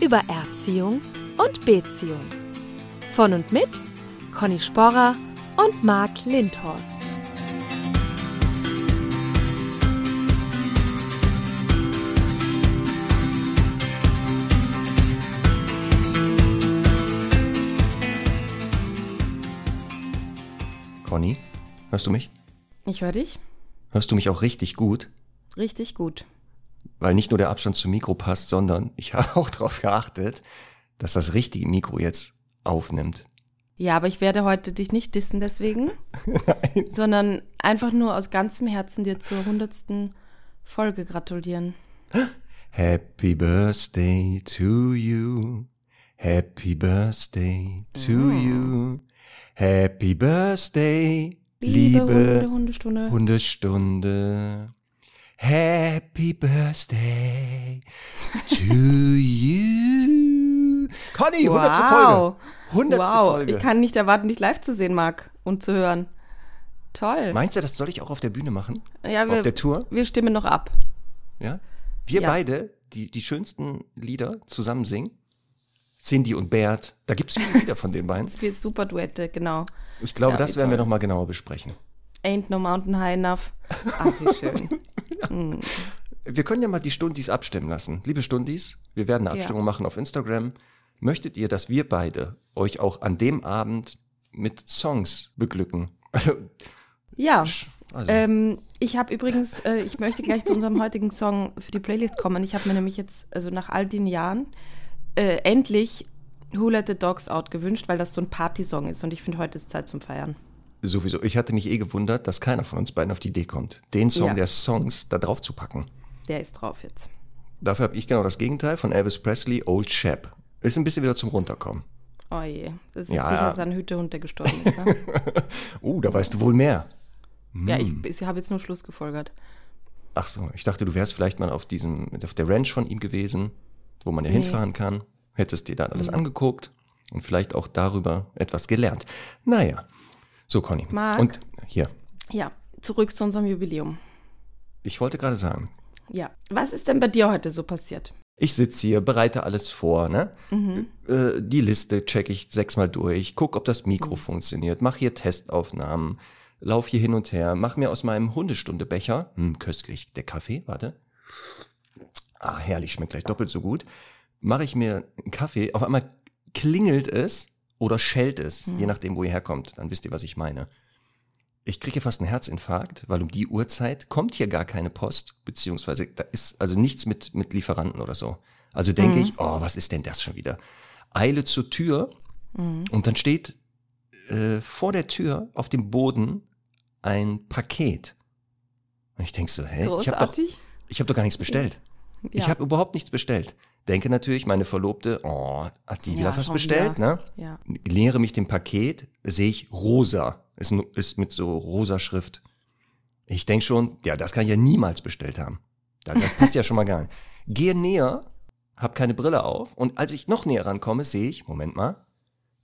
über Erziehung und Beziehung. Von und mit Conny Sporrer und Marc Lindhorst. Conny, hörst du mich? Ich höre dich. Hörst du mich auch richtig gut? Richtig gut. Weil nicht nur der Abstand zum Mikro passt, sondern ich habe auch darauf geachtet, dass das richtige Mikro jetzt aufnimmt. Ja, aber ich werde heute dich nicht dissen deswegen, sondern einfach nur aus ganzem Herzen dir zur hundertsten Folge gratulieren. Happy Birthday to you. Happy Birthday to you. Happy Birthday, Liebe liebe, Hunde, Hundestunde. Hundestunde. Happy Birthday to you. Conny, 100. Folge. 100. wow. Folge. Ich kann nicht erwarten, dich live zu sehen, Marc, und zu hören. Toll. Meinst du, das soll ich auch auf der Bühne machen? ja, wir, auf der Tour? wir stimmen noch ab. Ja? Wir Ja. beide, die, die schönsten Lieder zusammen singen. Cindy und Bert. Da gibt es viele Lieder von den beiden. Wir super Duette, genau. Ich glaube, Ja, das werden wir toll. noch mal genauer besprechen. Ain't no mountain high enough. Ach, wie schön. Wir können ja mal die Stundis abstimmen lassen. Liebe Stundis, wir werden eine Ja. Abstimmung machen auf Instagram. Möchtet ihr, dass wir beide euch auch an dem Abend mit Songs beglücken? Also, Ja. also Ähm, ich habe übrigens, äh, ich möchte gleich zu unserem heutigen Song für die Playlist kommen. Ich habe mir nämlich jetzt, also nach all den Jahren, äh, endlich Who Let the Dogs Out gewünscht, weil das so ein Partysong ist und ich finde, heute ist Zeit zum Feiern. Sowieso. Ich hatte mich eh gewundert, dass keiner von uns beiden auf die Idee kommt, den Song Ja. der Songs da drauf zu packen. Der ist drauf jetzt. Dafür habe ich genau das Gegenteil von Elvis Presley, Old Chap. Ist ein bisschen wieder zum Runterkommen. Oh je, das ist Ja, sicher sein Hütehund, der gestorben ist. Ne? Uh, da weißt du wohl mehr. ja, ich, Hm. ich habe jetzt nur Schluss gefolgert. Ach so, ich dachte, du wärst vielleicht mal auf diesem, auf der Ranch von ihm gewesen, wo man ja Nee. hinfahren kann. Hättest dir dann alles angeguckt und vielleicht auch darüber etwas gelernt. Naja. So, Conny. Marc? Und hier, Ja, zurück zu unserem Jubiläum. ich wollte gerade sagen, Ja, was ist denn bei dir heute so passiert? ich sitze hier, bereite alles vor, ne? Äh, die Liste checke ich sechsmal durch, guck, ob das Mikro funktioniert, mach hier Testaufnahmen, lauf hier hin und her, mach mir aus meinem Hundestundebecher, hm, köstlich, der Kaffee, warte. Ah, herrlich, schmeckt gleich doppelt so gut. Mache ich mir einen Kaffee, auf einmal klingelt es oder schellt es, je nachdem, wo ihr herkommt. Dann wisst ihr, was ich meine. Ich kriege fast einen Herzinfarkt, weil um die Uhrzeit kommt hier gar keine Post, beziehungsweise da ist also nichts mit, mit Lieferanten oder so. Also denke ich, oh, was ist denn das schon wieder? Eile zur Tür und dann steht äh, vor der Tür auf dem Boden ein Paket. Und ich denke so, hä? Ich habe doch, Großartig? ich hab doch gar nichts bestellt. Ich Ja. habe überhaupt nichts bestellt. Denke natürlich, meine Verlobte, oh, hat die Ja, wieder was bestellt, wieder. ne? Ja. Nähere mich dem Paket, sehe ich rosa. Ist, ist mit so rosa Schrift. Ich denke schon, ja, das kann ich ja niemals bestellt haben. Da- Das passt ja schon mal gar nicht. Gehe näher, habe keine Brille auf und als ich noch näher rankomme, sehe ich, Moment mal,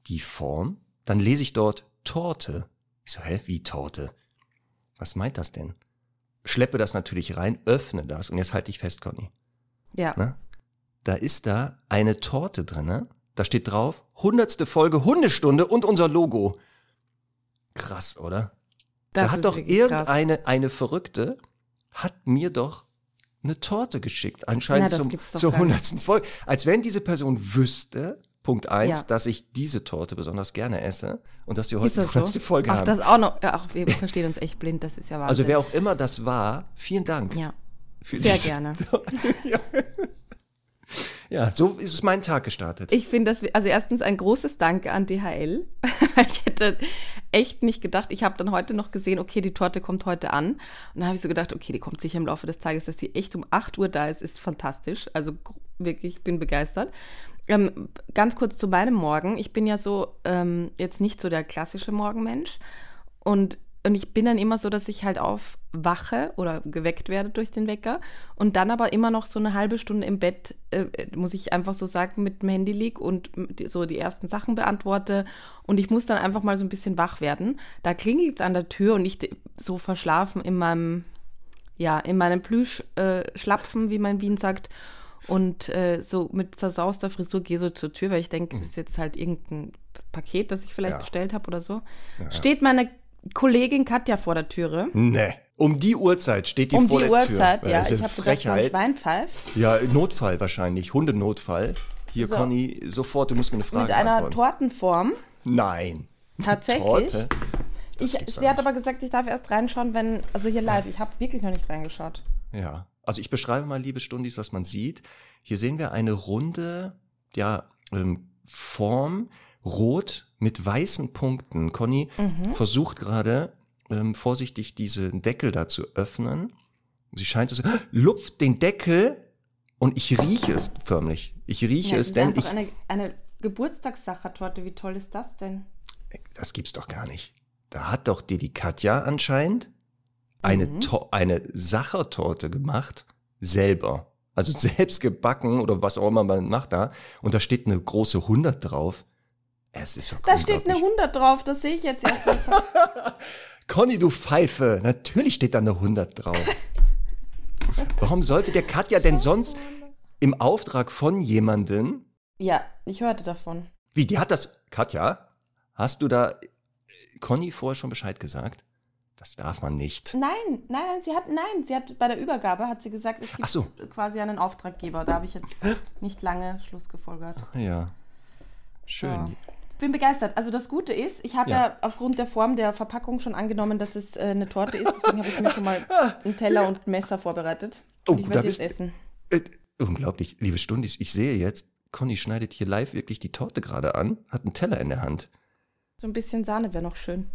die Form. Dann lese ich dort Torte. Ich so, hä, wie Torte? Was meint das denn? Schleppe das natürlich rein, öffne das und jetzt halte ich fest, Conny. Ja. Ne? Da ist da eine Torte drinne. Da steht drauf, hundertste Folge Hundestunde und unser Logo. Krass, oder? Das da hat doch krass. irgendeine eine Verrückte hat mir doch eine Torte geschickt, Na, anscheinend das zum, zur hundertsten Folge. Als wenn diese Person wüsste, Punkt eins, Ja. dass ich diese Torte besonders gerne esse und dass wir heute die das so? hundertste Folge Ach, haben. das auch noch. Ach, wir verstehen uns echt blind, das ist ja Wahnsinn. also wer auch immer das war, vielen Dank. Ja, sehr diese- gerne. ja. Ja, so ist mein Tag gestartet. Ich finde das, also erstens ein großes Danke an DHL. ich hätte echt nicht gedacht, ich habe dann heute noch gesehen, okay, die Torte kommt heute an. Und dann habe ich so gedacht, okay, die kommt sicher im Laufe des Tages, dass sie echt um 8 Uhr da ist, ist fantastisch. Also wirklich, ich bin begeistert. Ähm, ganz kurz zu meinem Morgen. Ich bin ja so ähm, jetzt nicht so der klassische Morgenmensch. Und, und ich bin dann immer so, dass ich halt aufwache oder geweckt werde durch den Wecker und dann aber immer noch so eine halbe Stunde im Bett, äh, muss ich einfach so sagen, mit dem Handy lieg und so die ersten Sachen beantworte. Und ich muss dann einfach mal so ein bisschen wach werden. Da klingelt es an der Tür und ich so verschlafen in meinem, ja, in meinem Plüsch-Schlapfen, äh, wie man in Wien sagt und äh, so mit zersauster Frisur gehe so zur Tür, weil ich denke, das ist jetzt halt irgendein Paket, das ich vielleicht ja. bestellt habe oder so. Ja. Steht meine Kollegin Katja vor der Türe. Nee. Um die Uhrzeit steht die um vor die der Uhrzeit, Tür. ja. Ich habe gesagt, Schwein pfeift. Ja, Notfall wahrscheinlich, Hundenotfall. Hier, so. Conny, sofort, du musst mir eine Frage Mit einer antworten. Tortenform. Nein. Tatsächlich. Torte? Ich, sie hat aber gesagt, ich darf erst reinschauen, wenn, also hier live, ich habe wirklich noch nicht reingeschaut. Ja. Also ich beschreibe mal, liebe Stundis, was man sieht. Hier sehen wir eine runde, ja, ähm, Form, rot mit weißen Punkten. Conny mhm. versucht gerade ähm, vorsichtig diesen Deckel da zu öffnen. Sie scheint es, lupft den Deckel und ich rieche es förmlich. Ich rieche ja, es, denn ich. Eine, eine Geburtstagssachertorte, wie toll ist das denn? Das gibt's doch gar nicht. Da hat doch dir die Katja anscheinend eine, mhm. eine Sachertorte gemacht, selber. Also selbst gebacken oder was auch immer man macht da. Und da steht eine große 100 drauf. Es ist doch Da steht eine 100 drauf, das sehe ich jetzt erst. Conny, du Pfeife. Natürlich steht da eine 100 drauf. Warum sollte der Katja denn sonst im Auftrag von jemandem. Ja, ich hörte davon. Wie, die hat das. Katja, hast du da Conny vorher schon Bescheid gesagt? Das darf man nicht. Nein, nein, nein, sie hat, nein, sie hat bei der Übergabe hat sie gesagt, es gibt so. quasi einen Auftraggeber. Da habe ich jetzt nicht lange Schluss gefolgert. Ja. Schön. So. Ich bin begeistert. Also das Gute ist, ich habe ja. ja. aufgrund der Form der Verpackung schon angenommen, dass es äh, eine Torte ist. Deswegen habe ich mir schon mal einen Teller und ein Messer vorbereitet. Oh, ich werde jetzt essen. Äh, unglaublich, liebe Stundis. Ich sehe jetzt, Conny schneidet hier live wirklich die Torte gerade an, hat einen Teller in der Hand. So ein bisschen Sahne wäre noch schön.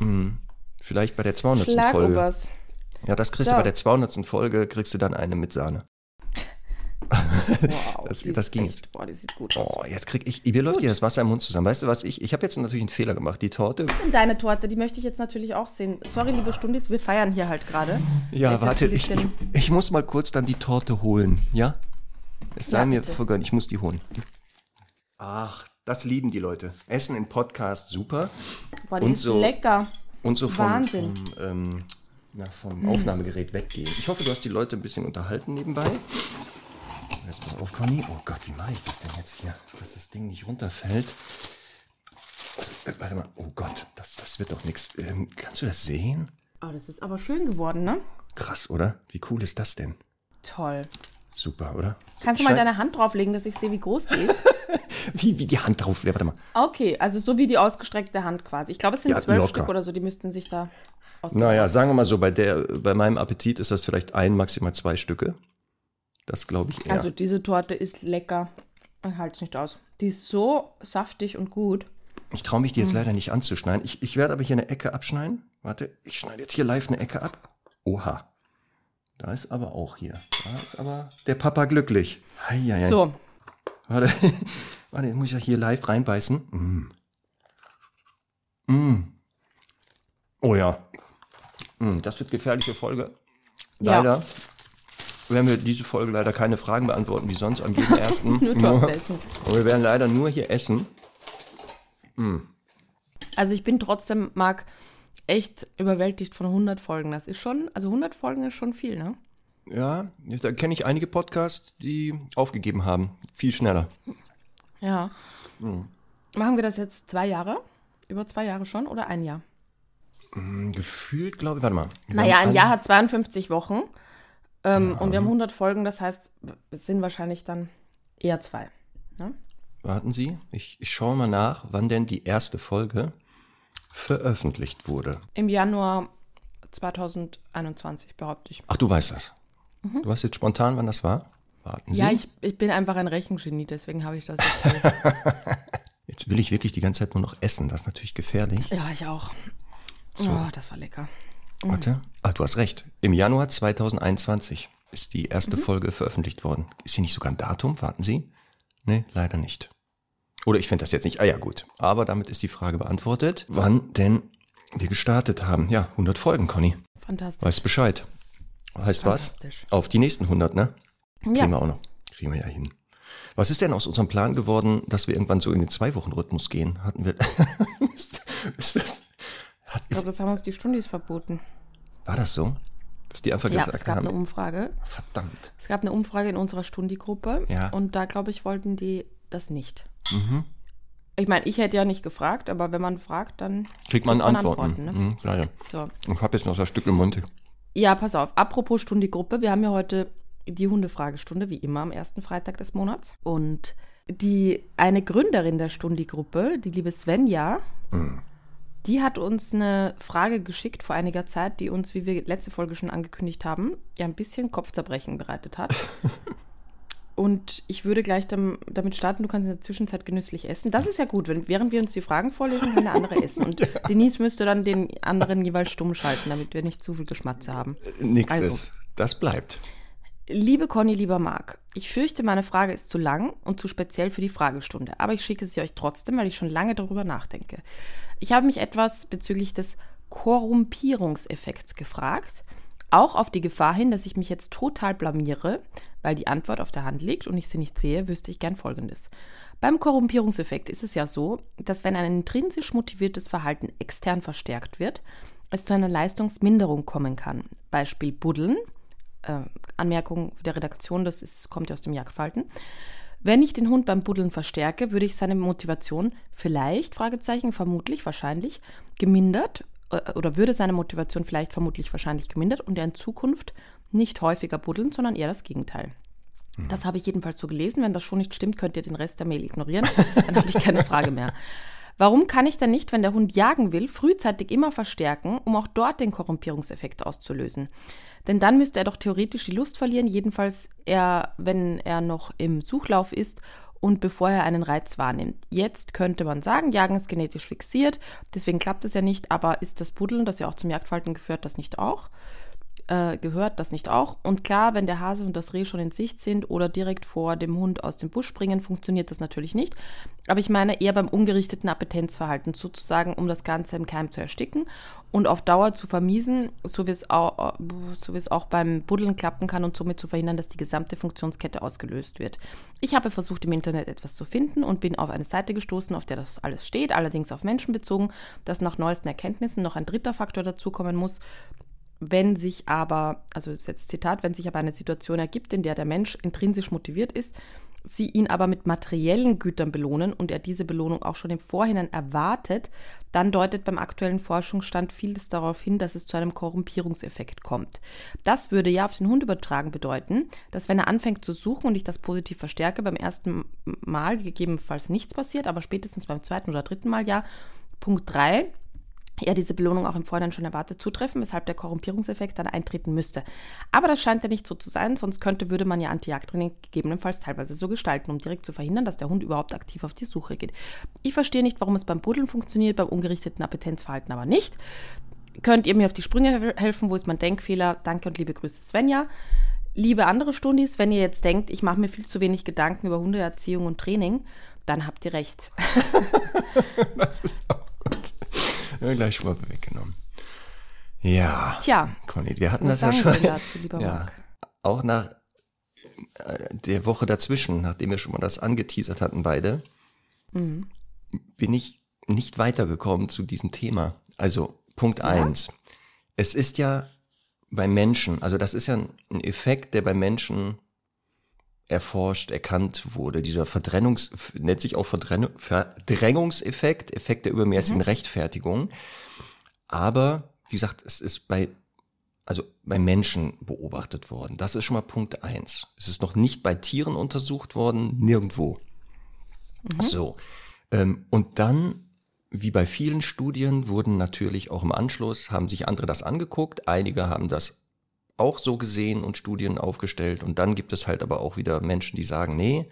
Mm. Vielleicht bei der 200. Folge. Ja, das kriegst so. du bei der 200. Folge, kriegst du dann eine mit Sahne. Wow, das, das ging echt, Boah, die sieht gut aus. Oh, jetzt krieg ich, mir läuft dir das Wasser im Mund zusammen. Weißt du was, ich, ich habe jetzt natürlich einen Fehler gemacht. Die Torte. Und deine Torte, die möchte ich jetzt natürlich auch sehen. Sorry, liebe Stundis, wir feiern hier halt gerade. Ja, warte, ich, ich, ich, muss mal kurz dann die Torte holen, ja? Es sei ja, mir vergönnt, ich muss die holen. Ach, das lieben die Leute. Essen im Podcast, super. Boah, die Und ist so, lecker. Und so vom, vom, ähm, na, vom hm. Aufnahmegerät weggehen. Ich hoffe, du hast die Leute ein bisschen unterhalten nebenbei. Jetzt pass auf, Conny. Oh Gott, wie mache ich das denn jetzt hier, dass das Ding nicht runterfällt? Also, warte mal. Oh Gott, das, das wird doch nichts. Ähm, kannst du das sehen? Oh, das ist aber schön geworden, ne? Krass, oder? Wie cool ist das denn? Toll. Super, oder? Kannst du mal deine Hand drauflegen, dass ich sehe, wie groß die ist? wie, wie die Hand drauflegen? Warte mal. Okay, also so wie die ausgestreckte Hand quasi. Ich glaube, es sind ja, zwölf Stück oder so, die müssten sich da Naja, sagen wir mal so, bei, der, bei meinem Appetit ist das vielleicht ein, maximal zwei Stücke. Das glaube ich eher. Also diese Torte ist lecker. Ich halte es nicht aus. Die ist so saftig und gut. Ich traue mich die jetzt mhm. leider nicht anzuschneiden. Ich, ich werde aber hier eine Ecke abschneiden. Warte, ich schneide jetzt hier live eine Ecke ab. Oha. Da ist aber auch hier. Da ist aber der Papa glücklich. Heieiei. So. Warte, warte, jetzt muss ich ja hier live reinbeißen. Mm. Mm. Oh ja. Mm, das wird gefährliche Folge. Leider. Ja werden wir diese Folge leider keine Fragen beantworten, wie sonst an jedem ersten. nur essen. Aber wir werden leider nur hier essen. Mm. Also ich bin trotzdem, Marc, echt überwältigt von 100 Folgen. Das ist schon, also 100 Folgen ist schon viel, ne? Ja, da kenne ich einige Podcasts, die aufgegeben haben. Viel schneller. Ja. Mhm. Machen wir das jetzt zwei Jahre? Über zwei Jahre schon oder ein Jahr? Mm, gefühlt, glaube ich, warte mal. Naja, ein Jahr hat 52 Wochen. Ähm, ja. Und wir haben 100 Folgen, das heißt, es sind wahrscheinlich dann eher zwei. Ne? Warten Sie, ich, ich schaue mal nach, wann denn die erste Folge veröffentlicht wurde. Im Januar 2021, behaupte ich. Ach, du weißt das. Mhm. Du weißt jetzt spontan, wann das war? Warten Sie. Ja, ich, ich bin einfach ein Rechengenie, deswegen habe ich das jetzt. jetzt will ich wirklich die ganze Zeit nur noch essen. Das ist natürlich gefährlich. Ja, ich auch. So. Oh, das war lecker. Warte. Ah, du hast recht. Im Januar 2021 ist die erste mhm. Folge veröffentlicht worden. Ist hier nicht sogar ein Datum? Warten Sie. Nee, leider nicht. Oder ich finde das jetzt nicht. Ah ja, gut. Aber damit ist die Frage beantwortet, wann denn wir gestartet haben. Ja, 100 Folgen, Conny. Fantastisch. Weißt Bescheid. Heißt was? Fantastisch. Auf die nächsten 100, ne? Kriegen Ja. wir auch noch. Kriegen wir ja hin. Was ist denn aus unserem Plan geworden, dass wir irgendwann so in den Zwei-Wochen-Rhythmus gehen? Hatten wir. ist, ist das, hat, Ich glaube, das haben uns die Stundis verboten. war das so? Dass die einfach Ja, gesagt es gab haben. eine Umfrage. Verdammt. Es gab eine Umfrage in unserer Stundi-Gruppe Ja. und da, glaube ich, wollten die das nicht. Mhm. Ich meine, ich hätte ja nicht gefragt, aber wenn man fragt, dann Kriegt man man Antworten. Antworten, ne? Mhm, ja, ja. so. Ich habe jetzt noch so ein Stück im Mund. Ja, pass auf. Apropos Stundi-Gruppe, wir haben ja heute die Hundefragestunde, wie immer am ersten Freitag des Monats. Und die eine Gründerin der Stundi-Gruppe, die liebe Svenja, die hat uns eine Frage geschickt vor einiger Zeit, die uns, wie wir letzte Folge schon angekündigt haben, ja ein bisschen Kopfzerbrechen bereitet hat. Und ich würde gleich dam- damit starten, du kannst in der Zwischenzeit genüsslich essen. Das ist ja gut, wenn, während wir uns die Fragen vorlesen, kann der andere essen. Und Denise müsste dann den anderen jeweils stumm schalten, damit wir nicht zu viel Geschmatze haben. Nix Also. ist. Das bleibt. Liebe Conny, lieber Marc, ich fürchte, meine Frage ist zu lang und zu speziell für die Fragestunde, aber ich schicke sie euch trotzdem, weil ich schon lange darüber nachdenke. Ich habe mich etwas bezüglich des Korrumpierungseffekts gefragt, auch auf die Gefahr hin, dass ich mich jetzt total blamiere, weil die Antwort auf der Hand liegt und ich sie nicht sehe, wüsste ich gern Folgendes. Beim Korrumpierungseffekt ist es ja so, dass wenn ein intrinsisch motiviertes Verhalten extern verstärkt wird, es zu einer Leistungsminderung kommen kann. Beispiel Buddeln, äh, Anmerkung der Redaktion, das ist, kommt ja aus dem Jagdverhalten. Wenn ich den Hund beim Buddeln verstärke, würde ich seine Motivation vielleicht, Fragezeichen, vermutlich, wahrscheinlich, gemindert äh, oder würde seine Motivation vielleicht vermutlich wahrscheinlich gemindert und er in Zukunft nicht häufiger buddeln, sondern eher das Gegenteil. Das habe ich jedenfalls so gelesen. Wenn das schon nicht stimmt, könnt ihr den Rest der Mail ignorieren. Dann habe ich keine Frage mehr. Warum kann ich denn nicht, wenn der Hund jagen will, frühzeitig immer verstärken, um auch dort den Korrumpierungseffekt auszulösen? Denn dann müsste er doch theoretisch die Lust verlieren, jedenfalls er, wenn er noch im Suchlauf ist und bevor er einen Reiz wahrnimmt. Jetzt könnte man sagen, Jagen ist genetisch fixiert, deswegen klappt es ja nicht, aber ist das Buddeln, das ja auch zum Jagdverhalten geführt, das nicht auch? Äh, gehört das nicht auch. Und klar, wenn der Hase und das Reh schon in Sicht sind oder direkt vor dem Hund aus dem Busch springen, funktioniert das natürlich nicht. Aber ich meine eher beim ungerichteten Appetenzverhalten, sozusagen, um das Ganze im Keim zu ersticken und auf Dauer zu vermiesen, so wie es auch, so wie es auch beim Buddeln klappen kann und somit zu verhindern, dass die gesamte Funktionskette ausgelöst wird. Ich habe versucht, im Internet etwas zu finden und bin auf eine Seite gestoßen, auf der das alles steht, allerdings auf Menschen bezogen, dass nach neuesten Erkenntnissen noch ein dritter Faktor dazukommen muss, wenn sich aber, also ist jetzt Zitat, wenn sich aber eine Situation ergibt, in der der Mensch intrinsisch motiviert ist, sie ihn aber mit materiellen Gütern belohnen und er diese Belohnung auch schon im Vorhinein erwartet, dann deutet beim aktuellen Forschungsstand vieles darauf hin, dass es zu einem Korrumpierungseffekt kommt. Das würde ja auf den Hund übertragen bedeuten, dass wenn er anfängt zu suchen und ich das positiv verstärke, beim ersten Mal gegebenenfalls nichts passiert, aber spätestens beim zweiten oder dritten Mal ja. Punkt 3, er diese Belohnung auch im Vorhinein schon erwartet zutreffen, weshalb der Korrumpierungseffekt dann eintreten müsste. Aber das scheint ja nicht so zu sein, sonst könnte, würde man ja Anti-Jagd-Training gegebenenfalls teilweise so gestalten, um direkt zu verhindern, dass der Hund überhaupt aktiv auf die Suche geht. Ich verstehe nicht, warum es beim Buddeln funktioniert, beim ungerichteten Appetenzverhalten aber nicht. Könnt ihr mir auf die Sprünge helfen? Wo ist mein Denkfehler? Danke und liebe Grüße, Svenja. Liebe andere Stundis, wenn ihr jetzt denkt, ich mache mir viel zu wenig Gedanken über Hundeerziehung und Training, dann habt ihr recht. Das ist auch gut. Ja, gleich schon mal weggenommen. Ja. Tja, Conny, wir hatten das ja schon. dazu, lieber ja. Marc? Auch nach äh, der Woche dazwischen, nachdem wir schon mal das angeteasert hatten, beide, Mhm. bin ich nicht weitergekommen zu diesem Thema. Also Punkt eins: Es ist ja bei Menschen, also das ist ja ein Effekt, der bei Menschen erforscht, erkannt wurde. Dieser Verdrängungs, nennt sich auch Verdrängung, Verdrängungseffekt, Effekt der übermäßigen Rechtfertigung. Aber, wie gesagt, es ist bei, also bei Menschen beobachtet worden. Das ist schon mal Punkt eins. Es ist noch nicht bei Tieren untersucht worden, nirgendwo. So. Ähm, und dann, wie bei vielen Studien, wurden natürlich auch im Anschluss, haben sich andere das angeguckt. Einige haben das auch so gesehen und Studien aufgestellt. Und dann gibt es halt aber auch wieder Menschen, die sagen, nee,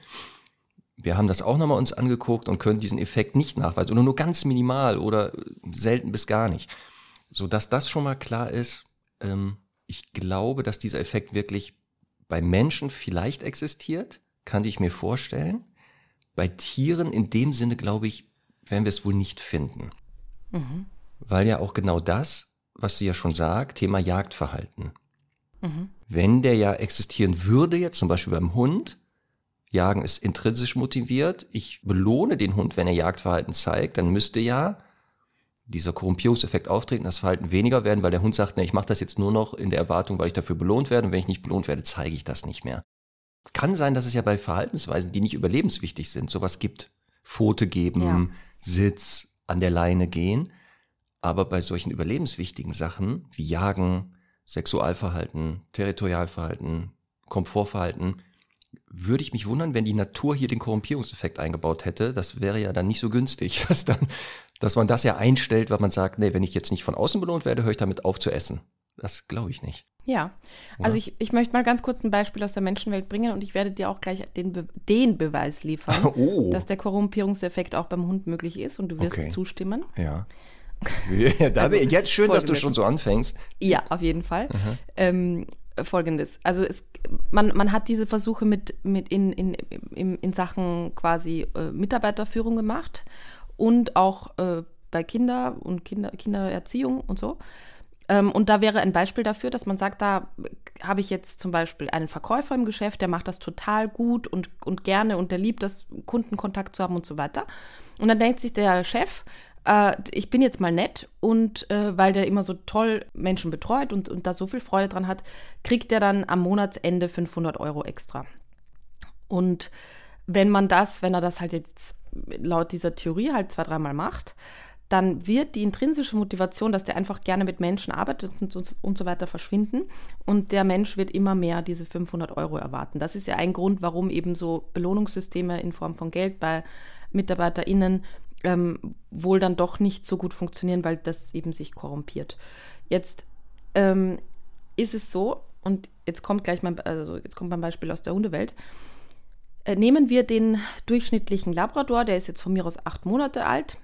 wir haben das auch nochmal uns angeguckt und können diesen Effekt nicht nachweisen oder nur ganz minimal oder äh, selten bis gar nicht. Sodass das schon mal klar ist, ähm, ich glaube, dass dieser Effekt wirklich bei Menschen vielleicht existiert, kann ich mir vorstellen. Bei Tieren in dem Sinne, glaube ich, werden wir es wohl nicht finden. Mhm. Weil ja auch genau das, was sie ja schon sagt, Thema Jagdverhalten. Mhm. Wenn der ja existieren würde, jetzt zum Beispiel beim Hund, Jagen ist intrinsisch motiviert, ich belohne den Hund, wenn er Jagdverhalten zeigt, dann müsste ja dieser Korrumpierungseffekt auftreten, das Verhalten weniger werden, weil der Hund sagt, ne, ich mache das jetzt nur noch in der Erwartung, weil ich dafür belohnt werde und wenn ich nicht belohnt werde, zeige ich das nicht mehr. Kann sein, dass es ja bei Verhaltensweisen, die nicht überlebenswichtig sind, sowas gibt. Pfote geben, ja. Sitz, an der Leine gehen. Aber bei solchen überlebenswichtigen Sachen wie Jagen, Sexualverhalten, Territorialverhalten, Komfortverhalten, würde ich mich wundern, wenn die Natur hier den Korrumpierungseffekt eingebaut hätte. Das wäre ja dann nicht so günstig, dass, dann, dass man das ja einstellt, weil man sagt, nee, wenn ich jetzt nicht von außen belohnt werde, höre ich damit auf zu essen. Das glaube ich nicht. Ja, also ich, ich möchte mal ganz kurz ein Beispiel aus der Menschenwelt bringen und ich werde dir auch gleich den, Be den Beweis liefern, oh. dass der Korrumpierungseffekt auch beim Hund möglich ist und du wirst okay. zustimmen. Ja. Da also jetzt schön, dass du schon so anfängst. Ja, auf jeden Fall. Ähm, Folgendes. Also es, man, man hat diese Versuche mit, mit in, in, in, in Sachen quasi äh, Mitarbeiterführung gemacht und auch äh, bei Kinder und Kinder, Kindererziehung und so. Ähm, und da wäre ein Beispiel dafür, dass man sagt, da habe ich jetzt zum Beispiel einen Verkäufer im Geschäft, der macht das total gut und, und gerne und der liebt das, Kundenkontakt zu haben und so weiter. Und dann denkt sich der Chef, äh, ich bin jetzt mal nett und äh, weil der immer so toll Menschen betreut und, und da so viel Freude dran hat, kriegt er dann am Monatsende 500 Euro extra. Und wenn man das, wenn er das halt jetzt laut dieser Theorie halt zwei, dreimal macht, dann wird die intrinsische Motivation, dass der einfach gerne mit Menschen arbeitet und, und, so weiter verschwinden. Und der Mensch wird immer mehr diese 500 Euro erwarten. Das ist ja ein Grund, warum eben so Belohnungssysteme in Form von Geld bei MitarbeiterInnen ähm, wohl dann doch nicht so gut funktionieren, weil das eben sich korrumpiert. Jetzt ähm, ist es so, und jetzt kommt gleich mein, also jetzt kommt mein Beispiel aus der Hundewelt. Äh, nehmen wir den durchschnittlichen Labrador, der ist jetzt von mir aus acht Monate alt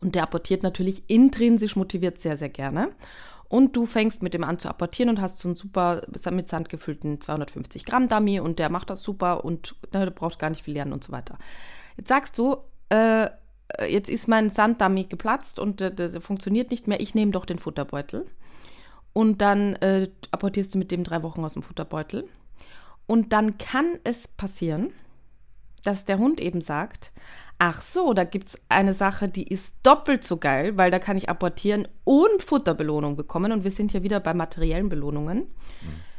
und der apportiert natürlich intrinsisch motiviert sehr, sehr gerne. Und du fängst mit dem an zu apportieren und hast so einen super mit Sand gefüllten 250 Gramm Dummy und der macht das super und ne, du brauchst gar nicht viel lernen und so weiter. Jetzt sagst du, äh, jetzt ist mein Sanddummy geplatzt und der, der, funktioniert nicht mehr, ich nehme doch den Futterbeutel. Und dann äh, apportierst du mit dem drei Wochen aus dem Futterbeutel. Und dann kann es passieren, dass der Hund eben sagt, ach so, da gibt es eine Sache, die ist doppelt so geil, weil da kann ich apportieren und Futterbelohnung bekommen. Und wir sind ja wieder bei materiellen Belohnungen. Mhm.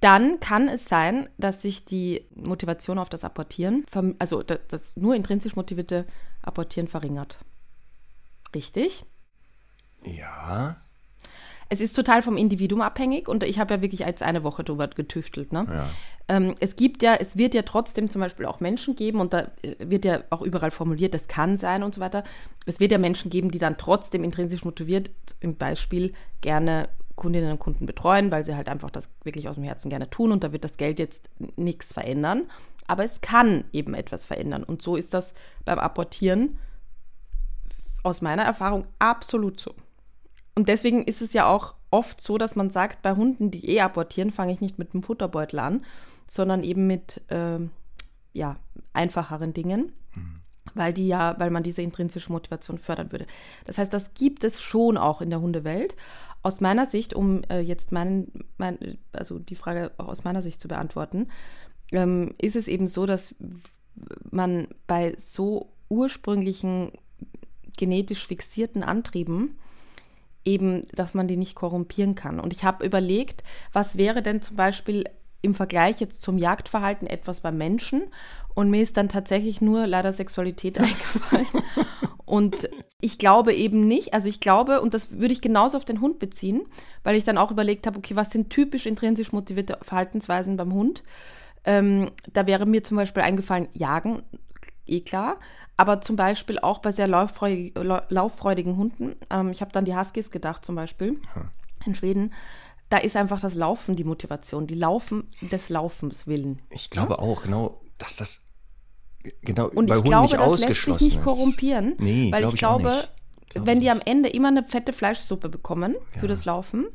Dann kann es sein, dass sich die Motivation auf das Apportieren, also das nur intrinsisch motivierte Apportieren verringert. Richtig? Ja. Es ist total vom Individuum abhängig und ich habe ja wirklich jetzt eine Woche drüber getüftelt. Ne? Ja. Ähm, es gibt ja, es wird ja trotzdem zum Beispiel auch Menschen geben und da äh, wird ja auch überall formuliert, das kann sein und so weiter. Es wird ja Menschen geben, die dann trotzdem intrinsisch motiviert, im Beispiel gerne Kundinnen und Kunden betreuen, weil sie halt einfach das wirklich aus dem Herzen gerne tun und da wird das Geld jetzt nichts verändern. Aber es kann eben etwas verändern und so ist das beim Apportieren aus meiner Erfahrung absolut so. Und deswegen ist es ja auch oft so, dass man sagt, bei Hunden, die eh abortieren, fange ich nicht mit dem Futterbeutel an, sondern eben mit äh, ja, einfacheren Dingen, mhm. weil die ja, weil man diese intrinsische Motivation fördern würde. Das heißt, das gibt es schon auch in der Hundewelt. Aus meiner Sicht, um äh, jetzt meinen, mein, also die Frage auch aus meiner Sicht zu beantworten, ähm, ist es eben so, dass man bei so ursprünglichen genetisch fixierten Antrieben eben, dass man die nicht korrumpieren kann. Und ich habe überlegt, was wäre denn zum Beispiel im Vergleich jetzt zum Jagdverhalten etwas beim Menschen und mir ist dann tatsächlich nur leider Sexualität eingefallen. und ich glaube eben nicht, also ich glaube, und das würde ich genauso auf den Hund beziehen, weil ich dann auch überlegt habe, okay, was sind typisch intrinsisch motivierte Verhaltensweisen beim Hund? Ähm, da wäre mir zum Beispiel eingefallen, jagen, eh klar, aber zum Beispiel auch bei sehr lauffreudig, lauffreudigen Hunden. Ähm, ich habe dann die Huskies gedacht zum Beispiel ja. in Schweden. Da ist einfach das Laufen die Motivation, die Laufen des Laufens willen. Ich glaube ja? auch, genau, dass das genau und bei Hunden glaube, nicht das lässt sich nicht korrumpieren, nee, weil glaub ich, ich glaube, wenn die am Ende immer eine fette Fleischsuppe bekommen für ja. das Laufen,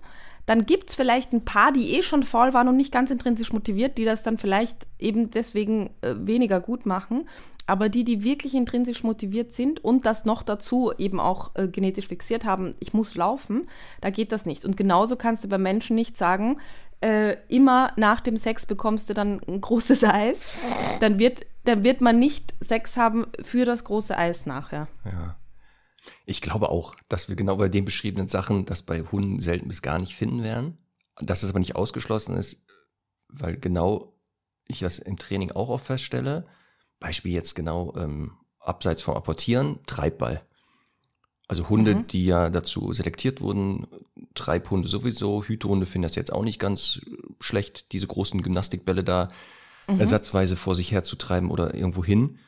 dann gibt es vielleicht ein paar, die eh schon faul waren und nicht ganz intrinsisch motiviert, die das dann vielleicht eben deswegen äh, weniger gut machen. Aber die, die wirklich intrinsisch motiviert sind und das noch dazu eben auch äh, genetisch fixiert haben, ich muss laufen, da geht das nicht. Und genauso kannst du bei Menschen nicht sagen, äh, immer nach dem Sex bekommst du dann ein großes Eis. Dann wird, dann wird man nicht Sex haben für das große Eis nachher. Ja. Ich glaube auch, dass wir genau bei den beschriebenen Sachen das bei Hunden selten bis gar nicht finden werden. Dass es aber nicht ausgeschlossen ist, weil genau ich das im Training auch oft feststelle. Beispiel jetzt genau ähm, abseits vom Apportieren, Treibball. Also Hunde, mhm. die ja dazu selektiert wurden, Treibhunde sowieso, Hütehunde finden das jetzt auch nicht ganz schlecht, diese großen Gymnastikbälle da mhm. ersatzweise vor sich herzutreiben oder irgendwo hin.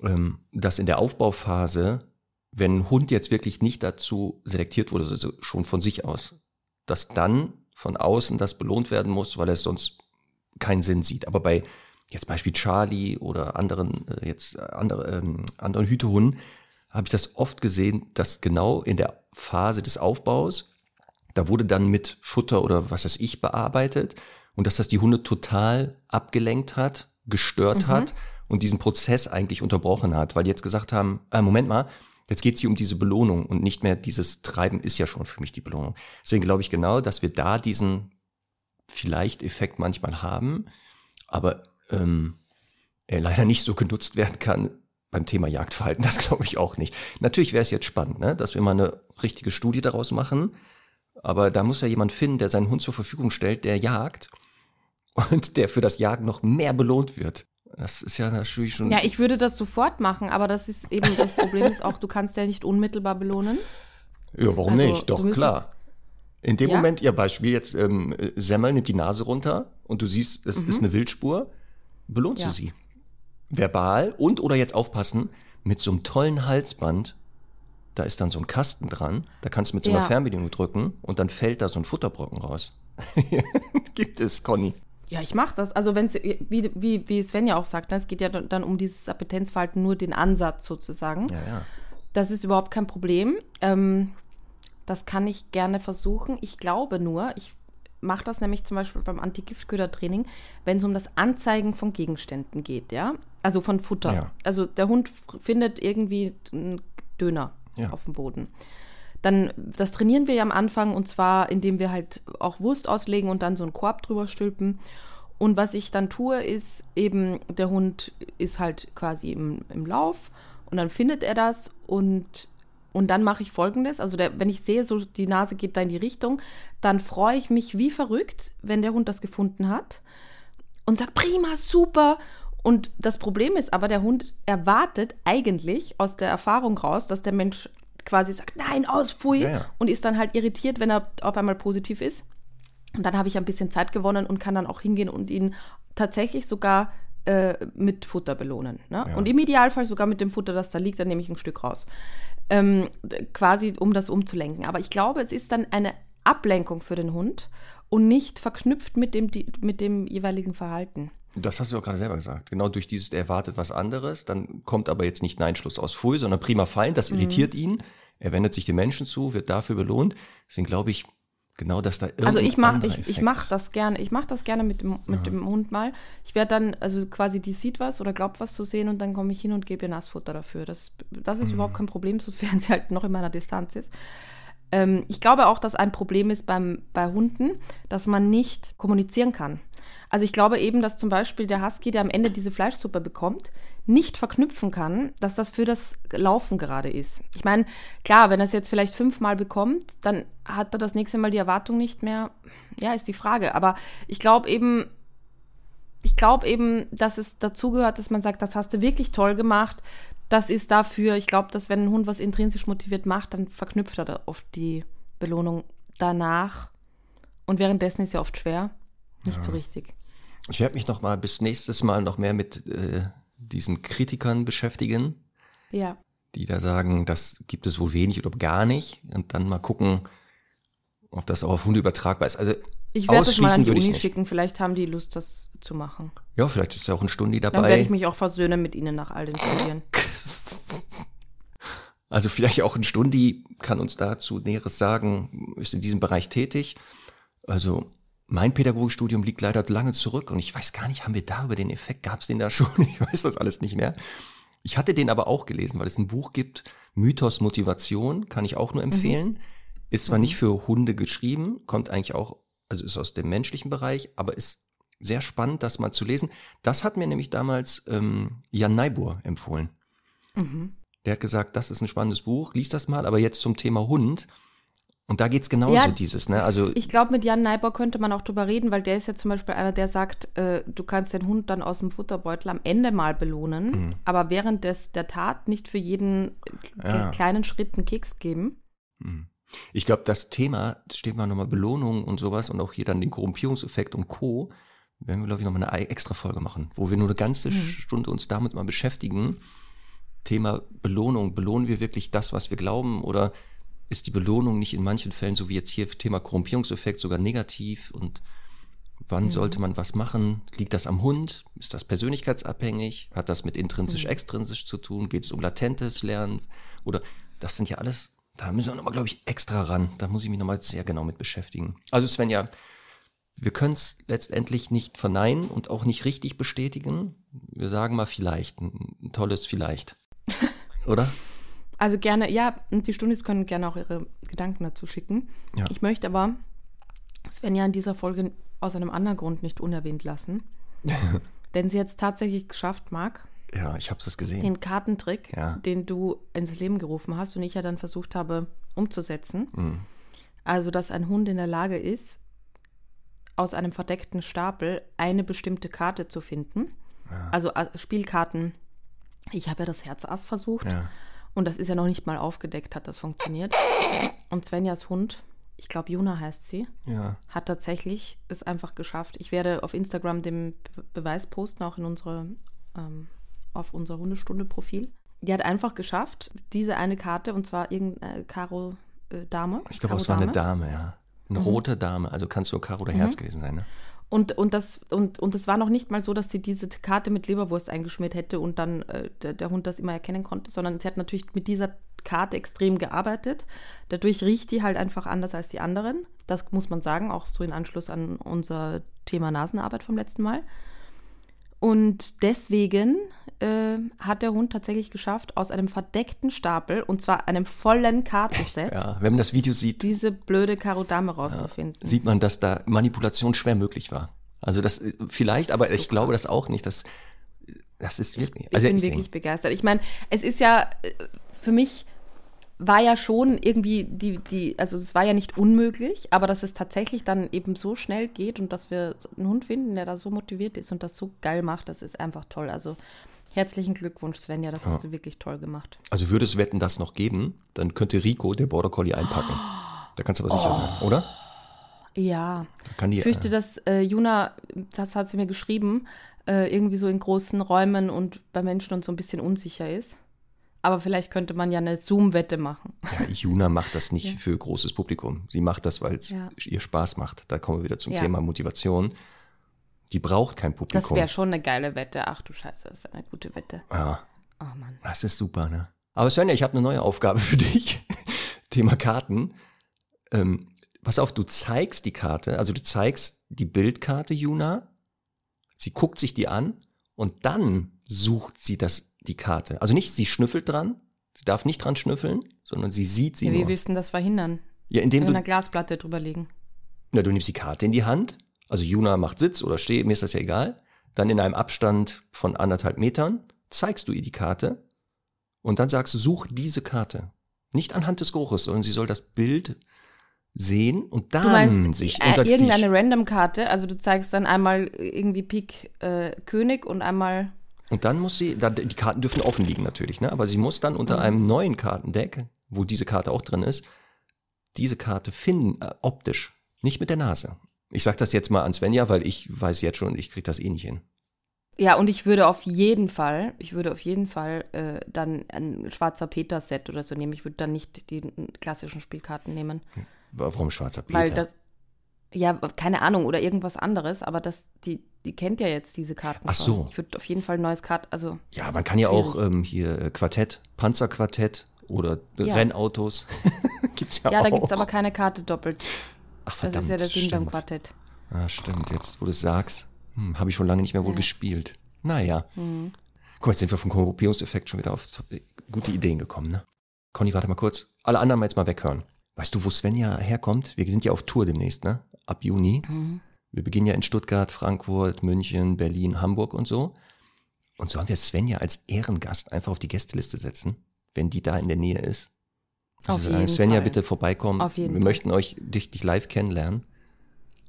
Ähm, dass in der Aufbauphase wenn ein Hund jetzt wirklich nicht dazu selektiert wurde, also schon von sich aus, dass dann von außen das belohnt werden muss, weil er es sonst keinen Sinn sieht. Aber bei jetzt Beispiel Charlie oder anderen äh, jetzt andere ähm, anderen Hütehunden habe ich das oft gesehen, dass genau in der Phase des Aufbaus da wurde dann mit Futter oder was weiß ich bearbeitet und dass das die Hunde total abgelenkt hat, gestört mhm. hat und diesen Prozess eigentlich unterbrochen hat, weil die jetzt gesagt haben, äh, Moment mal, Jetzt geht es hier um diese Belohnung und nicht mehr dieses Treiben ist ja schon für mich die Belohnung. Deswegen glaube ich genau, dass wir da diesen vielleicht Effekt manchmal haben, aber ähm, er leider nicht so genutzt werden kann beim Thema Jagdverhalten. Das glaube ich auch nicht. Natürlich wäre es jetzt spannend, ne, dass wir mal eine richtige Studie daraus machen, aber da muss ja jemand finden, der seinen Hund zur Verfügung stellt, der jagt und der für das Jagen noch mehr belohnt wird. Das ist ja natürlich schon. Ja, ich würde das sofort machen, aber das ist eben das Problem ist auch, du kannst ja nicht unmittelbar belohnen. Ja, warum also, nicht? Doch, klar. In dem ja? Moment, ihr Beispiel jetzt, ähm, Semmel nimmt die Nase runter und du siehst, es mhm. ist eine Wildspur, belohnst ja. du sie. Verbal und oder jetzt aufpassen, mit so einem tollen Halsband, da ist dann so ein Kasten dran, da kannst du mit so einer ja. Fernbedienung drücken und dann fällt da so ein Futterbrocken raus. Gibt es, Conny. Ja, ich mache das. Also wenn es, wie, wie, wie Sven ja auch sagt, ne, es geht ja dann um dieses Appetenzverhalten, nur den Ansatz sozusagen. Ja, ja. Das ist überhaupt kein Problem. Ähm, das kann ich gerne versuchen. Ich glaube nur, ich mache das nämlich zum Beispiel beim Antigiftköder-Training, wenn es um das Anzeigen von Gegenständen geht, ja. Also von Futter. Ja. Also der Hund findet irgendwie einen Döner auf dem Boden. Dann, das trainieren wir ja am Anfang und zwar, indem wir halt auch Wurst auslegen und dann so einen Korb drüber stülpen. Und was ich dann tue, ist eben, der Hund ist halt quasi im, im Lauf und dann findet er das und, und dann mache ich folgendes. Also der, wenn ich sehe, so die Nase geht da in die Richtung, dann freue ich mich wie verrückt, wenn der Hund das gefunden hat und sagt, prima, super. Und das Problem ist aber, der Hund erwartet eigentlich aus der Erfahrung raus, dass der Mensch quasi sagt, nein, aus, pfui, ja, ja. und ist dann halt irritiert, wenn er auf einmal positiv ist. Und dann habe ich ein bisschen Zeit gewonnen und kann dann auch hingehen und ihn tatsächlich sogar äh, mit Futter belohnen. Ne? Ja. Und im Idealfall sogar mit dem Futter, das da liegt, dann nehme ich ein Stück raus. Ähm, quasi, um das umzulenken. Aber ich glaube, es ist dann eine Ablenkung für den Hund und nicht verknüpft mit dem, mit dem jeweiligen Verhalten. Das hast du auch gerade selber gesagt. Genau durch dieses, er erwartet was anderes, dann kommt aber jetzt nicht Nein, Schluss aus Pfui, sondern prima Feind, das mhm. irritiert mhm. ihn. Er wendet sich den Menschen zu, wird dafür belohnt. Deswegen glaube ich, genau, dass da irgendwie. Also ich mache ich, ich mach das gerne. Ich mache das gerne mit dem, mit ja. dem Hund mal. Ich werde dann, also quasi, die sieht was oder glaubt was zu sehen und dann komme ich hin und gebe ihr Nassfutter dafür. Das, das ist mhm. überhaupt kein Problem, sofern sie halt noch in meiner Distanz ist. Ähm, ich glaube auch, dass ein Problem ist beim, bei Hunden, dass man nicht kommunizieren kann. Also ich glaube eben, dass zum Beispiel der Husky, der am Ende diese Fleischsuppe bekommt, nicht verknüpfen kann, dass das für das Laufen gerade ist. Ich meine, klar, wenn er es jetzt vielleicht fünfmal bekommt, dann hat er das nächste Mal die Erwartung nicht mehr. Ja, ist die Frage. Aber ich glaube eben, ich glaube eben, dass es dazugehört, dass man sagt, das hast du wirklich toll gemacht. Das ist dafür, ich glaube, dass wenn ein Hund was intrinsisch motiviert macht, dann verknüpft er da oft die Belohnung danach. Und währenddessen ist ja oft schwer, nicht ja. so richtig. Ich werde mich noch mal bis nächstes Mal noch mehr mit äh, diesen Kritikern beschäftigen. Ja. Die da sagen, das gibt es wohl wenig oder gar nicht. Und dann mal gucken, ob das auch auf Hunde übertragbar ist. Also ich werde es mal an die Uni schicken, vielleicht haben die Lust, das zu machen. Ja, vielleicht ist ja auch ein Stundi dabei. Dann werde ich mich auch versöhnen mit ihnen nach all den Studien. Also vielleicht auch ein Stundi kann uns dazu Näheres sagen, ist in diesem Bereich tätig. Also mein Pädagogikstudium liegt leider lange zurück und ich weiß gar nicht, haben wir da über den Effekt, gab es den da schon? Ich weiß das alles nicht mehr. Ich hatte den aber auch gelesen, weil es ein Buch gibt, Mythos Motivation, kann ich auch nur empfehlen. Mhm. Ist zwar mhm. nicht für Hunde geschrieben, kommt eigentlich auch, also ist aus dem menschlichen Bereich, aber ist sehr spannend, das mal zu lesen. Das hat mir nämlich damals ähm, Jan Neibur empfohlen. Mhm. Der hat gesagt, das ist ein spannendes Buch, lies das mal, aber jetzt zum Thema Hund. Und da geht es genauso, ja, dieses, ne? Also ich glaube, mit Jan Neibor könnte man auch drüber reden, weil der ist ja zum Beispiel einer, der sagt, äh, du kannst den Hund dann aus dem Futterbeutel am Ende mal belohnen, mhm. aber während des, der Tat nicht für jeden ja. kleinen Schritt einen Keks geben. Mhm. Ich glaube, das Thema, steht mal nochmal Belohnung und sowas und auch hier dann den Korrumpierungseffekt und Co., werden wir, glaube ich, nochmal eine extra Folge machen, wo wir nur eine ganze mhm. Stunde uns damit mal beschäftigen. Thema Belohnung. Belohnen wir wirklich das, was wir glauben oder ist die Belohnung nicht in manchen Fällen, so wie jetzt hier Thema Korrumpierungseffekt, sogar negativ und wann mhm. sollte man was machen? Liegt das am Hund? Ist das persönlichkeitsabhängig? Hat das mit intrinsisch, mhm. extrinsisch zu tun? Geht es um latentes Lernen? Oder das sind ja alles, da müssen wir nochmal, glaube ich, extra ran. Da muss ich mich nochmal sehr genau mit beschäftigen. Also Svenja, wir können es letztendlich nicht verneinen und auch nicht richtig bestätigen. Wir sagen mal vielleicht, ein, ein tolles Vielleicht. Oder? Also gerne, ja, und die Stundis können gerne auch ihre Gedanken dazu schicken. Ja. Ich möchte aber Svenja in dieser Folge aus einem anderen Grund nicht unerwähnt lassen. denn sie hat es tatsächlich geschafft, Marc. Ja, ich habe es gesehen. Den Kartentrick, ja. den du ins Leben gerufen hast und ich ja dann versucht habe umzusetzen. Mhm. Also, dass ein Hund in der Lage ist, aus einem verdeckten Stapel eine bestimmte Karte zu finden. Ja. Also äh, Spielkarten. Ich habe ja das Herz Ass versucht. Ja. Und das ist ja noch nicht mal aufgedeckt, hat das funktioniert. Und Svenjas Hund, ich glaube Juna heißt sie, ja. hat tatsächlich es einfach geschafft. Ich werde auf Instagram den Beweis posten, auch in unsere, ähm, auf unser Hundestunde-Profil. Die hat einfach geschafft, diese eine Karte, und zwar irgendeine Karo äh, Dame. Ich glaube, es war eine Dame, ja. Eine mhm. rote Dame, also kann es nur Karo oder mhm. Herz gewesen sein, ne? Und, und, das, und, und das war noch nicht mal so, dass sie diese Karte mit Leberwurst eingeschmiert hätte und dann äh, der, der, Hund das immer erkennen konnte, sondern sie hat natürlich mit dieser Karte extrem gearbeitet. Dadurch riecht die halt einfach anders als die anderen. Das muss man sagen, auch so in Anschluss an unser Thema Nasenarbeit vom letzten Mal. Und deswegen äh, hat der Hund tatsächlich geschafft, aus einem verdeckten Stapel, und zwar einem vollen Kartenset, ja, wenn man das Video sieht, diese blöde Karodame rauszufinden. Ja, sieht man, dass da Manipulation schwer möglich war. Also das äh, vielleicht, aber Super. ich glaube das auch nicht. Dass, das ist wirklich. Ich, also ich bin wirklich begeistert. Ich meine, es ist ja äh, für mich war ja schon irgendwie die, die, also es war ja nicht unmöglich, aber dass es tatsächlich dann eben so schnell geht und dass wir einen Hund finden, der da so motiviert ist und das so geil macht, das ist einfach toll. Also herzlichen Glückwunsch, Svenja, das ja. hast du wirklich toll gemacht. Also würde es Wetten das noch geben, dann könnte Rico der Border Collie einpacken. Da kannst du aber sicher oh. sein, oder? Ja. Die, ich fürchte, äh, dass äh, Juna, das hat sie mir geschrieben, äh, irgendwie so in großen Räumen und bei Menschen und so ein bisschen unsicher ist. Aber vielleicht könnte man ja eine Zoom-Wette machen. Ja, Juna macht das nicht ja. für großes Publikum. Sie macht das, weil es ja. ihr Spaß macht. Da kommen wir wieder zum ja. Thema Motivation. Die braucht kein Publikum. Das wäre schon eine geile Wette. Ach du Scheiße, das wäre eine gute Wette. Ja. Oh Mann. Das ist super, ne? Aber Svenja, ich habe eine neue Aufgabe für dich. Thema Karten. Ähm, pass auf, du zeigst die Karte, also du zeigst die Bildkarte Juna. Sie guckt sich die an und dann sucht sie das, die Karte. Also nicht, sie schnüffelt dran, sie darf nicht dran schnüffeln, sondern sie sieht sie ja, wie nur. Willst du das verhindern? Ja, indem du eine Glasplatte drüber legen. Na, du nimmst die Karte in die Hand, also Juna macht Sitz oder steht, mir ist das ja egal. Dann in einem Abstand von anderthalb Metern zeigst du ihr die Karte und dann sagst du, such diese Karte. Nicht anhand des Geruches, sondern sie soll das Bild sehen und dann du meinst, sich äh, unter irgendeine Random-Karte, also du zeigst dann einmal irgendwie Pik äh, König und einmal und dann muss sie, die Karten dürfen offen liegen natürlich, ne? aber sie muss dann unter mhm. einem neuen Kartendeck, wo diese Karte auch drin ist, diese Karte finden, äh, optisch, nicht mit der Nase. Ich sage das jetzt mal an Svenja, weil ich weiß jetzt schon, ich kriege das eh nicht hin. Ja, und ich würde auf jeden Fall, ich würde auf jeden Fall äh, dann ein schwarzer Peter-Set oder so nehmen. Ich würde dann nicht die klassischen Spielkarten nehmen. Warum schwarzer Peter? Weil das, ja, keine Ahnung, oder irgendwas anderes, aber das, die, die kennt ja jetzt diese Karten. Ach so. Ich würde auf jeden Fall ein neues Kart, also. Ja, man kann ja auch ähm, hier äh, Quartett, Panzerquartett oder ja. Rennautos. gibt's ja, ja auch. Ja, da gibt es aber keine Karte doppelt. Ach, verdammt, das ist ja der Sinn beim stimmt. Quartett. Ah, stimmt. Jetzt, wo du es sagst, hm, habe ich schon lange nicht mehr wohl gespielt. Naja. Mhm. Guck mal, jetzt sind wir vom Gruppierungseffekt schon wieder auf gute Ideen gekommen, ne? Conny, warte mal kurz. Alle anderen mal jetzt mal weghören. Weißt du, wo Svenja herkommt? Wir sind ja auf Tour demnächst, ne? Ab Juni. Mhm. Wir beginnen ja in Stuttgart, Frankfurt, München, Berlin, Hamburg und so. Und sollen wir Svenja als Ehrengast einfach auf die Gästeliste setzen, wenn die da in der Nähe ist? Auf Also sagen, jeden Svenja, Fall. bitte vorbeikommen. Auf jeden wir Fall. möchten euch dich, dich live kennenlernen.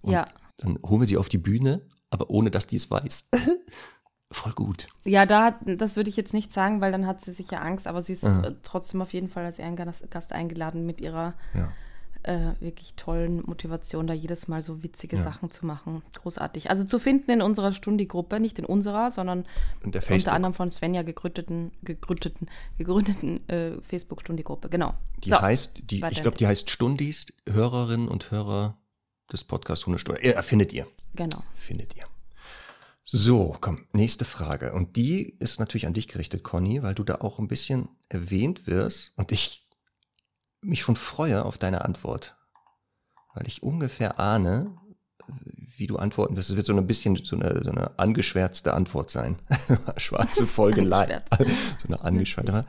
Und Ja. Dann holen wir sie auf die Bühne, aber ohne dass die es weiß. Voll gut. Ja, da, hat- das würde ich jetzt nicht sagen, weil dann hat sie sicher Angst, aber sie ist Aha. äh, trotzdem auf jeden Fall als Ehrengast Gast eingeladen mit ihrer Ja. Äh, wirklich tollen Motivation, da jedes Mal so witzige Ja. Sachen zu machen. Großartig. Also zu finden in unserer Stundi-Gruppe, nicht in unserer, sondern der unter anderem von Svenja gegründeten, gegründeten, gegründeten äh, Facebook-Stundi-Gruppe. Genau. die So, heißt, die, ich glaube, die heißt Stundis, Hörerinnen und Hörer des Podcasts Hundestunde. Ja, findet ihr. Genau. Findet ihr. So, komm, nächste Frage. Und die ist natürlich an dich gerichtet, Conny, weil du da auch ein bisschen erwähnt wirst und ich mich schon freue auf deine Antwort. Weil ich ungefähr ahne, wie du antworten wirst. Es wird so ein bisschen so eine, so eine angeschwärzte Antwort sein. Schwarze Folge live. So eine angeschwärzte.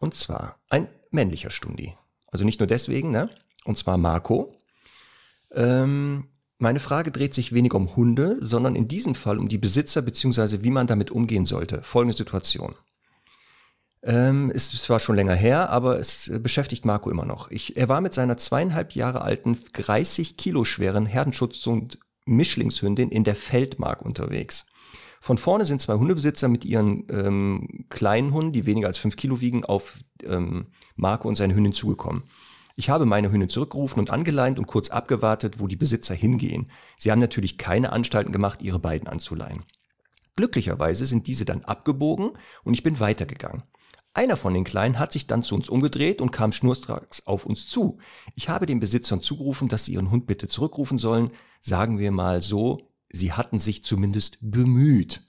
Und zwar ein männlicher Stundi. Also nicht nur deswegen, ne? Und zwar Marco. Ähm, meine Frage dreht sich weniger um Hunde, sondern in diesem Fall um die Besitzer beziehungsweise wie man damit umgehen sollte. Folgende Situation. Ähm, ist zwar schon länger her, aber es äh, beschäftigt Marco immer noch. Ich, er war mit seiner zweieinhalb Jahre alten, 30 Kilo schweren Herdenschutz- und Mischlingshündin in der Feldmark unterwegs. Von vorne sind zwei Hundebesitzer mit ihren ähm, kleinen Hunden, die weniger als fünf Kilo wiegen, auf ähm, Marco und seine Hündin zugekommen. Ich habe meine Hündin zurückgerufen und angeleint und kurz abgewartet, wo die Besitzer hingehen. Sie haben natürlich keine Anstalten gemacht, ihre beiden anzuleihen. Glücklicherweise sind diese dann abgebogen und ich bin weitergegangen. Einer von den Kleinen hat sich dann zu uns umgedreht und kam schnurstracks auf uns zu. Ich habe den Besitzern zugerufen, dass sie ihren Hund bitte zurückrufen sollen. Sagen wir mal so, sie hatten sich zumindest bemüht.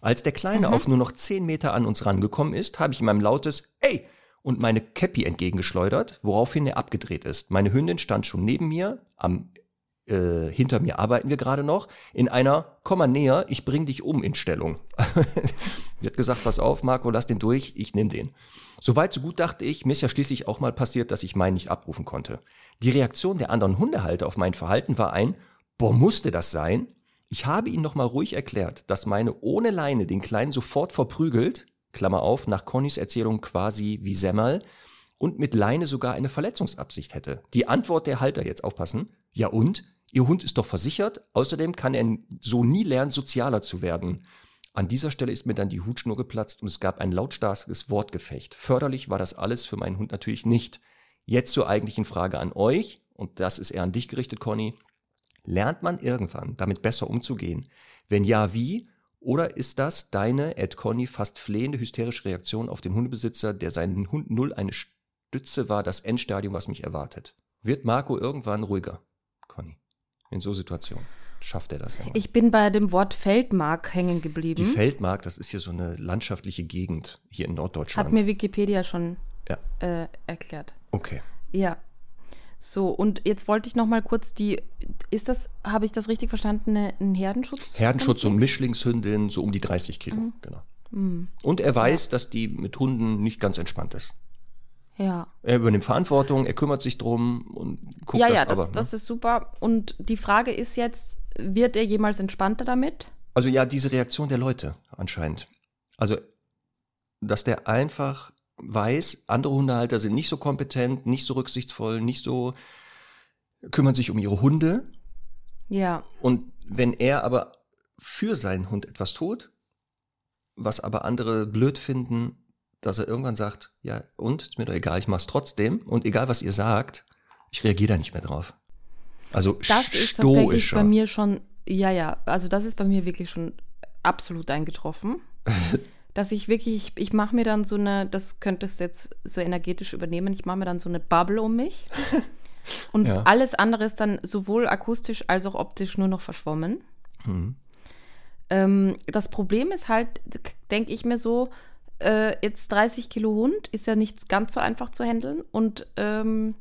Als der Kleine auf nur noch zehn Meter an uns rangekommen ist, habe ich ihm ein lautes Ey und meine Käppi entgegengeschleudert, woraufhin er abgedreht ist. Meine Hündin stand schon neben mir, am äh, hinter mir arbeiten wir gerade noch, in einer Komm mal näher, ich bring dich um in Stellung. Hat gesagt, pass auf, Marco, lass den durch, ich nehme den. Soweit so gut dachte ich, mir ist ja schließlich auch mal passiert, dass ich meinen nicht abrufen konnte. Die Reaktion der anderen Hundehalter auf mein Verhalten war ein, boah, musste das sein? Ich habe ihnen nochmal ruhig erklärt, dass meine ohne Leine den Kleinen sofort verprügelt, Klammer auf, nach Connys Erzählung quasi wie Semmel, und mit Leine sogar eine Verletzungsabsicht hätte. Die Antwort der Halter jetzt aufpassen. Ja und? Ihr Hund ist doch versichert. Außerdem kann er so nie lernen, sozialer zu werden. An dieser Stelle ist mir dann die Hutschnur geplatzt und es gab ein lautstarkes Wortgefecht. Förderlich war das alles für meinen Hund natürlich nicht. Jetzt zur eigentlichen Frage an euch, und das ist eher an dich gerichtet, Conny. Lernt man irgendwann damit besser umzugehen? Wenn ja, wie? Oder ist das deine, Ed Conny, fast flehende hysterische Reaktion auf den Hundebesitzer, der seinen Hund null eine Stütze war, das Endstadium, was mich erwartet? Wird Marco irgendwann ruhiger? In so Situationen. Schafft er das irgendwann? Ich bin bei dem Wort Feldmark hängen geblieben. Die Feldmark, das ist hier so eine landschaftliche Gegend hier in Norddeutschland. Hat mir Wikipedia schon Ja. äh, erklärt. okay. Ja. So, und jetzt wollte ich noch mal kurz die, ist das, habe ich das richtig verstanden, eine, ein Herdenschutz? Herdenschutz und Mischlingshündin, so um die 30 Kilo. Mhm. Genau. Und er weiß, dass die mit Hunden nicht ganz entspannt ist. Ja. Er übernimmt Verantwortung, er kümmert sich drum und guckt ja, das ja, das, aber. ne? das ist super. Und die Frage ist jetzt, wird er jemals entspannter damit? Also ja, diese Reaktion der Leute anscheinend. Also, dass der einfach weiß, andere Hundehalter sind nicht so kompetent, nicht so rücksichtsvoll, nicht so kümmern sich um ihre Hunde. Ja. Und wenn er aber für seinen Hund etwas tut, was aber andere blöd finden, dass er irgendwann sagt, ja, und, ist mir doch egal, ich mach's trotzdem. Und egal, was ihr sagt, ich reagiere da nicht mehr drauf. Also Das ist tatsächlich bei mir schon, ja, ja, also das ist bei mir wirklich schon absolut eingetroffen. dass ich wirklich, ich, ich mache mir dann so eine, das könntest du jetzt so energetisch übernehmen, ich mache mir dann so eine Bubble um mich. Und Ja. alles andere ist dann sowohl akustisch als auch optisch nur noch verschwommen. Mhm. Ähm, das Problem ist halt, denke ich mir so, äh, jetzt 30 Kilo Hund ist ja nicht ganz so einfach zu handeln und ähm,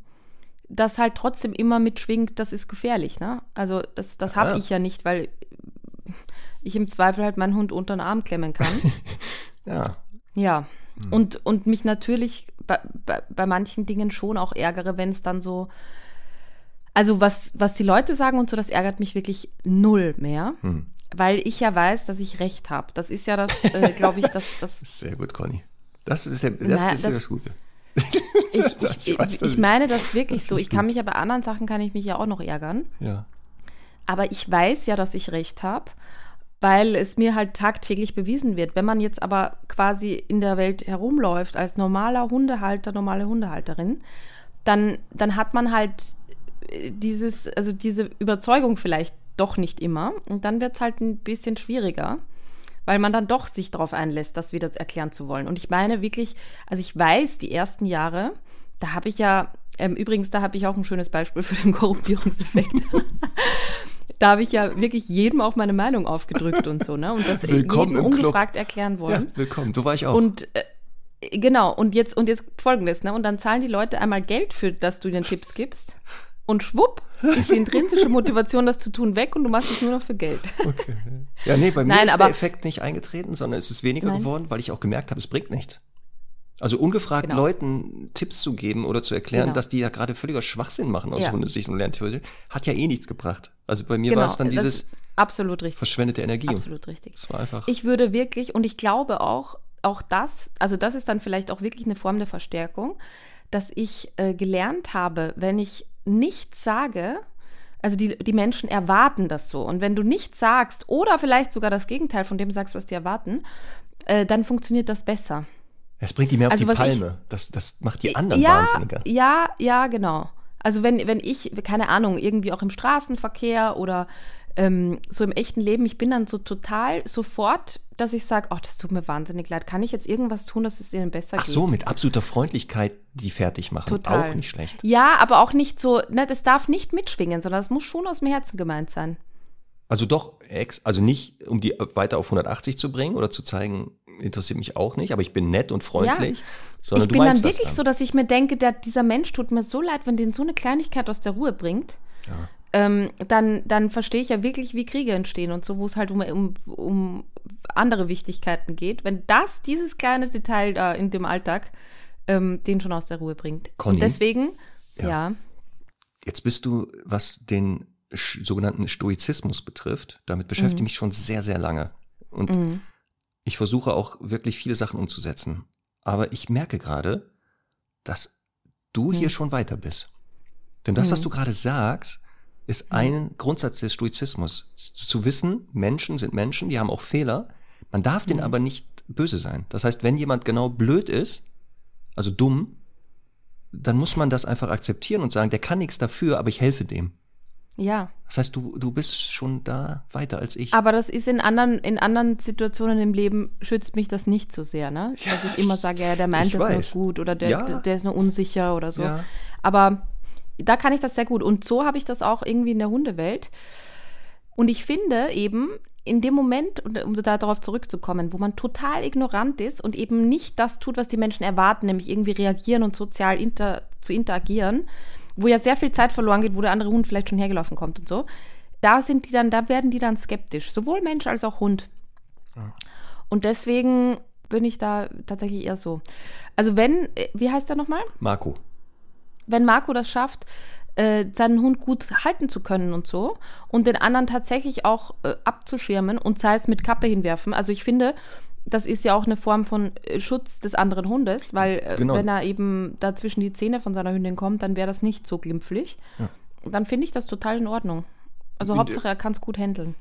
das halt trotzdem immer mitschwingt, das ist gefährlich. Ne? Also das, das habe Ah. ich ja nicht, weil ich im Zweifel halt meinen Hund unter den Arm klemmen kann. Ja. ja. Hm. Und, und mich natürlich bei, bei, bei manchen Dingen schon auch ärgere, wenn es dann so. Also was, was die Leute sagen und so, das ärgert mich wirklich null mehr. Hm. Weil ich ja weiß, dass ich recht habe. Das ist ja das, äh, glaube ich, das, das Sehr gut, Conny. Das ist, der, das Na, ist ja das- das Gute. ich, Das ich, weiß, ich, ich ich- meine das wirklich das so. Ich kann mich ja bei anderen Sachen kann ich mich ja auch noch ärgern. Ja. Aber ich weiß ja, dass ich recht habe, weil es mir halt tagtäglich bewiesen wird. Wenn man jetzt aber quasi in der Welt herumläuft als normaler Hundehalter, normale Hundehalterin, dann, dann hat man halt äh, dieses, also diese Überzeugung vielleicht doch nicht immer. Und dann wird es halt ein bisschen schwieriger, weil man dann doch sich darauf einlässt, das wieder erklären zu wollen. Und ich meine wirklich, also ich weiß, die ersten Jahre, da habe ich ja, ähm, übrigens, da habe ich auch ein schönes Beispiel für den Korrumpierungseffekt. da habe ich ja wirklich jedem auch meine Meinung aufgedrückt und so, ne? Und das Willkommen jedem im Club. ungefragt erklären ja, wollen. willkommen. Du war ich auch. Und äh, genau, und jetzt, und jetzt folgendes, ne? Und dann zahlen die Leute einmal Geld für, dass du den Tipps gibst. Und schwupp ist die intrinsische Motivation, das zu tun, weg und du machst es nur noch für Geld. okay. Ja, nee, bei mir Nein, ist der Effekt nicht eingetreten, sondern es ist weniger Nein. geworden, weil ich auch gemerkt habe, es bringt nichts. Also ungefragt Genau. Leuten Tipps zu geben oder zu erklären, Genau. dass die ja gerade völliger Schwachsinn machen aus Ja. Hundesicht und Lerntheorie, hat ja eh nichts gebracht. Also bei mir Genau, war es dann das dieses absolut richtig. verschwendete Energie. Absolut richtig. Es war einfach. Ich würde wirklich, und ich glaube auch, auch das, also das ist dann vielleicht auch wirklich eine Form der Verstärkung, dass ich äh, gelernt habe, wenn ich nichts sage, also die, die Menschen erwarten das so. Und wenn du nichts sagst oder vielleicht sogar das Gegenteil von dem sagst, was die erwarten, äh, dann funktioniert das besser. es bringt die mehr auf Also die was ich- Palme. das, das macht die anderen ja, wahnsinniger. Ja, ja, genau. Also wenn, wenn ich, keine Ahnung, irgendwie auch im Straßenverkehr oder ähm, so im echten Leben, ich bin dann so total sofort, dass ich sage, oh, das tut mir wahnsinnig leid. Kann ich jetzt irgendwas tun, dass es ihnen besser Ach geht? so, mit absoluter Freundlichkeit die fertig machen. Total. Auch nicht schlecht. Ja, aber auch nicht so, ne, das darf nicht mitschwingen, sondern das muss schon aus dem Herzen gemeint sein. Also doch, ex, also nicht, um die weiter auf 180 zu bringen oder zu zeigen, interessiert mich auch nicht, aber ich bin nett und freundlich, sondern ich bin dann wirklich das so, dass ich mir denke, der, dieser Mensch tut mir so leid, wenn den so eine Kleinigkeit aus der Ruhe bringt. Ähm, dann, dann verstehe ich ja wirklich, wie Kriege entstehen und so, wo es halt um, um, um andere Wichtigkeiten geht. Wenn das, dieses kleine Detail da in dem Alltag, ähm, den schon aus der Ruhe bringt. Conny? Und deswegen, Ja. ja, Jetzt bist du, was den sogenannten Stoizismus betrifft, damit beschäftige ich mich schon sehr, sehr lange. Und Mhm. ich versuche auch wirklich viele Sachen umzusetzen. Aber ich merke gerade, dass du hier schon weiter bist. Denn das, was du gerade sagst, ist ein Grundsatz des Stoizismus. Zu wissen, Menschen sind Menschen, die haben auch Fehler. Man darf denen aber nicht böse sein. Das heißt, wenn jemand genau blöd ist, also dumm, dann muss man das einfach akzeptieren und sagen, der kann nichts dafür, aber ich helfe dem. ja. Das heißt, du, du bist schon da weiter als ich. Aber das ist in anderen, in anderen Situationen im Leben schützt mich das nicht so sehr, ne? Dass ich immer sage, ja, der meint das weiß. nur gut oder der, Ja. der ist nur unsicher oder so. Ja. Aber da kann ich das sehr gut. Und so habe ich das auch irgendwie in der Hundewelt. Und ich finde eben, in dem Moment, und um da darauf zurückzukommen, wo man total ignorant ist und eben nicht das tut, was die Menschen erwarten, nämlich irgendwie reagieren und sozial inter, zu interagieren, wo ja sehr viel Zeit verloren geht, wo der andere Hund vielleicht schon hergelaufen kommt und so, da sind die dann, da werden die dann skeptisch, sowohl Mensch als auch Hund. Und deswegen bin ich da tatsächlich eher so. Also wenn, äh, wie heißt der nochmal? Marco. Wenn Marco das schafft, äh, seinen Hund gut halten zu können und so und den anderen tatsächlich auch äh, abzuschirmen und sei es mit Kappe hinwerfen. Also ich finde, das ist ja auch eine Form von äh, Schutz des anderen Hundes, weil äh, Genau. wenn er eben da zwischen die Zähne von seiner Hündin kommt, dann wäre das nicht so glimpflich. Dann finde ich das total in Ordnung. Also Bin- Hauptsache, er kann es gut handeln.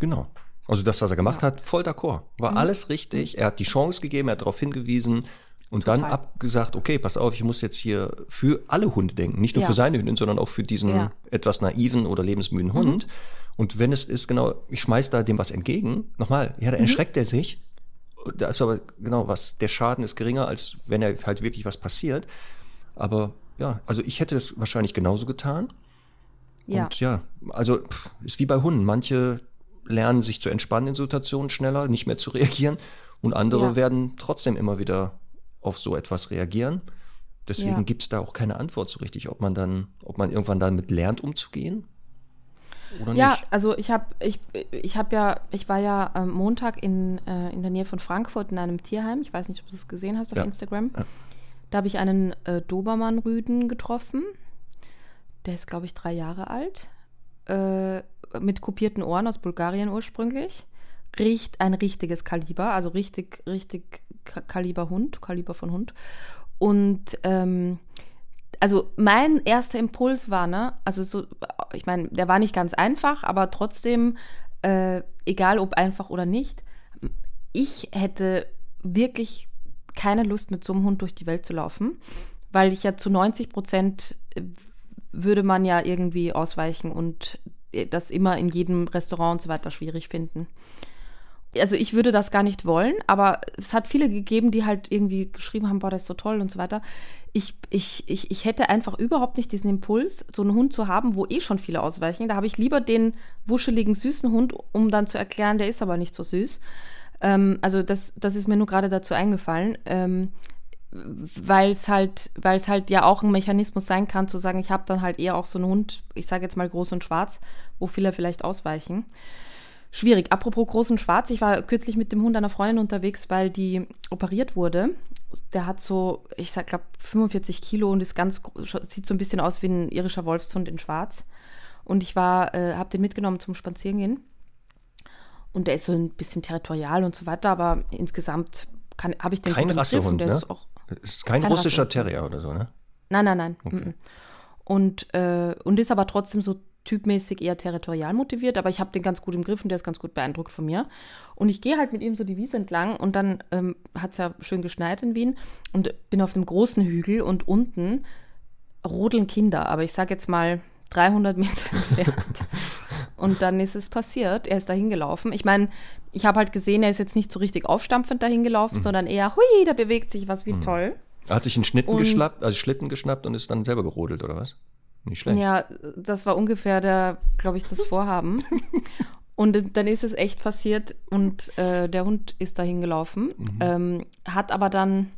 Genau. Also das, was er gemacht hat, voll d'accord. War Mhm. alles richtig. Er hat die Chance gegeben, er hat darauf hingewiesen und dann Total. abgesagt, okay, pass auf, ich muss jetzt hier für alle Hunde denken. Nicht nur Ja. für seine Hündin, sondern auch für diesen Ja. Mhm. etwas naiven oder lebensmüden Hund. Und wenn es ist, genau, ich schmeiß da dem was entgegen, nochmal, ja, Mhm. da erschreckt er sich. Da ist aber genau was, der Schaden ist geringer, als wenn er halt wirklich was passiert. Aber ja, also ich hätte es wahrscheinlich genauso getan. Ja. Und ja, also pff, ist wie bei Hunden. Manche lernen sich zu entspannen in Situationen schneller, nicht mehr zu reagieren. Und andere Ja. werden trotzdem immer wieder auf so etwas reagieren. Deswegen Ja. gibt es da auch keine Antwort so richtig, ob man dann, ob man irgendwann damit lernt, umzugehen oder Ja, nicht. also ich habe ich, ich hab ja, ich war ja am Montag in, äh, in der Nähe von Frankfurt in einem Tierheim. Ich weiß nicht, ob du es gesehen hast auf Ja. Instagram. Ja. Da habe ich einen äh, Dobermann-Rüden getroffen. Der ist, glaube ich, drei Jahre alt. Äh, mit kopierten Ohren aus Bulgarien ursprünglich. Riecht ein richtiges Kaliber, also richtig, richtig Ka- Kaliber Hund, Kaliber von Hund. Und ähm, also mein erster Impuls war, ne, also so, ich meine, der war nicht ganz einfach, aber trotzdem, äh, egal ob einfach oder nicht, ich hätte wirklich keine Lust, mit so einem Hund durch die Welt zu laufen, weil ich ja zu 90 Prozent äh, würde man ja irgendwie ausweichen und äh, das immer in jedem Restaurant und so weiter schwierig finden. Also ich würde das gar nicht wollen, aber es hat viele gegeben, die halt irgendwie geschrieben haben, boah, das ist so toll und so weiter. Ich, ich, ich, ich hätte einfach überhaupt nicht diesen Impuls, so einen Hund zu haben, wo eh schon viele ausweichen. Da habe ich lieber den wuscheligen, süßen Hund, um dann zu erklären, der ist aber nicht so süß. Ähm, also das, das ist mir nur gerade dazu eingefallen. Ähm, weil es halt, weil es halt ja auch ein Mechanismus sein kann, zu sagen, ich habe dann halt eher auch so einen Hund, ich sage jetzt mal groß und schwarz, wo viele vielleicht ausweichen. Schwierig. Apropos groß und schwarz, ich war kürzlich mit dem Hund einer Freundin unterwegs, weil die operiert wurde. Der hat so, ich sag, glaube 45 Kilo und ist ganz, sieht so ein bisschen aus wie ein irischer Wolfshund in schwarz. Und ich war, äh, habe den mitgenommen zum Spazierengehen. Und der ist so ein bisschen territorial und so weiter, aber insgesamt habe ich den Kein Rassehund, ne? ist auch Ist kein Kein russischer Rassehund. Terrier oder so, ne? Nein, nein, nein. mhm. Und, äh, und ist aber trotzdem so typmäßig eher territorial motiviert, aber ich habe den ganz gut im Griff und der ist ganz gut beeindruckt von mir. Und ich gehe halt mit ihm so die Wiese entlang und dann ähm, hat es ja schön geschneit in Wien und bin auf einem großen Hügel und unten rodeln Kinder, aber ich sage jetzt mal 300 Meter entfernt. Und dann ist es passiert. Er ist dahin gelaufen. Ich meine, ich habe halt gesehen, er ist jetzt nicht so richtig aufstampfend dahin gelaufen, sondern eher, hui, da bewegt sich was, wie toll. Er hat sich einen Schnitten Und- geschnappt, also Schlitten geschnappt und ist dann selber gerodelt, oder was? Nicht schlecht. Ja, das war ungefähr der, glaube ich, das Vorhaben. Und dann ist es echt passiert und äh, der Hund ist dahin gelaufen, ähm, hat aber dann,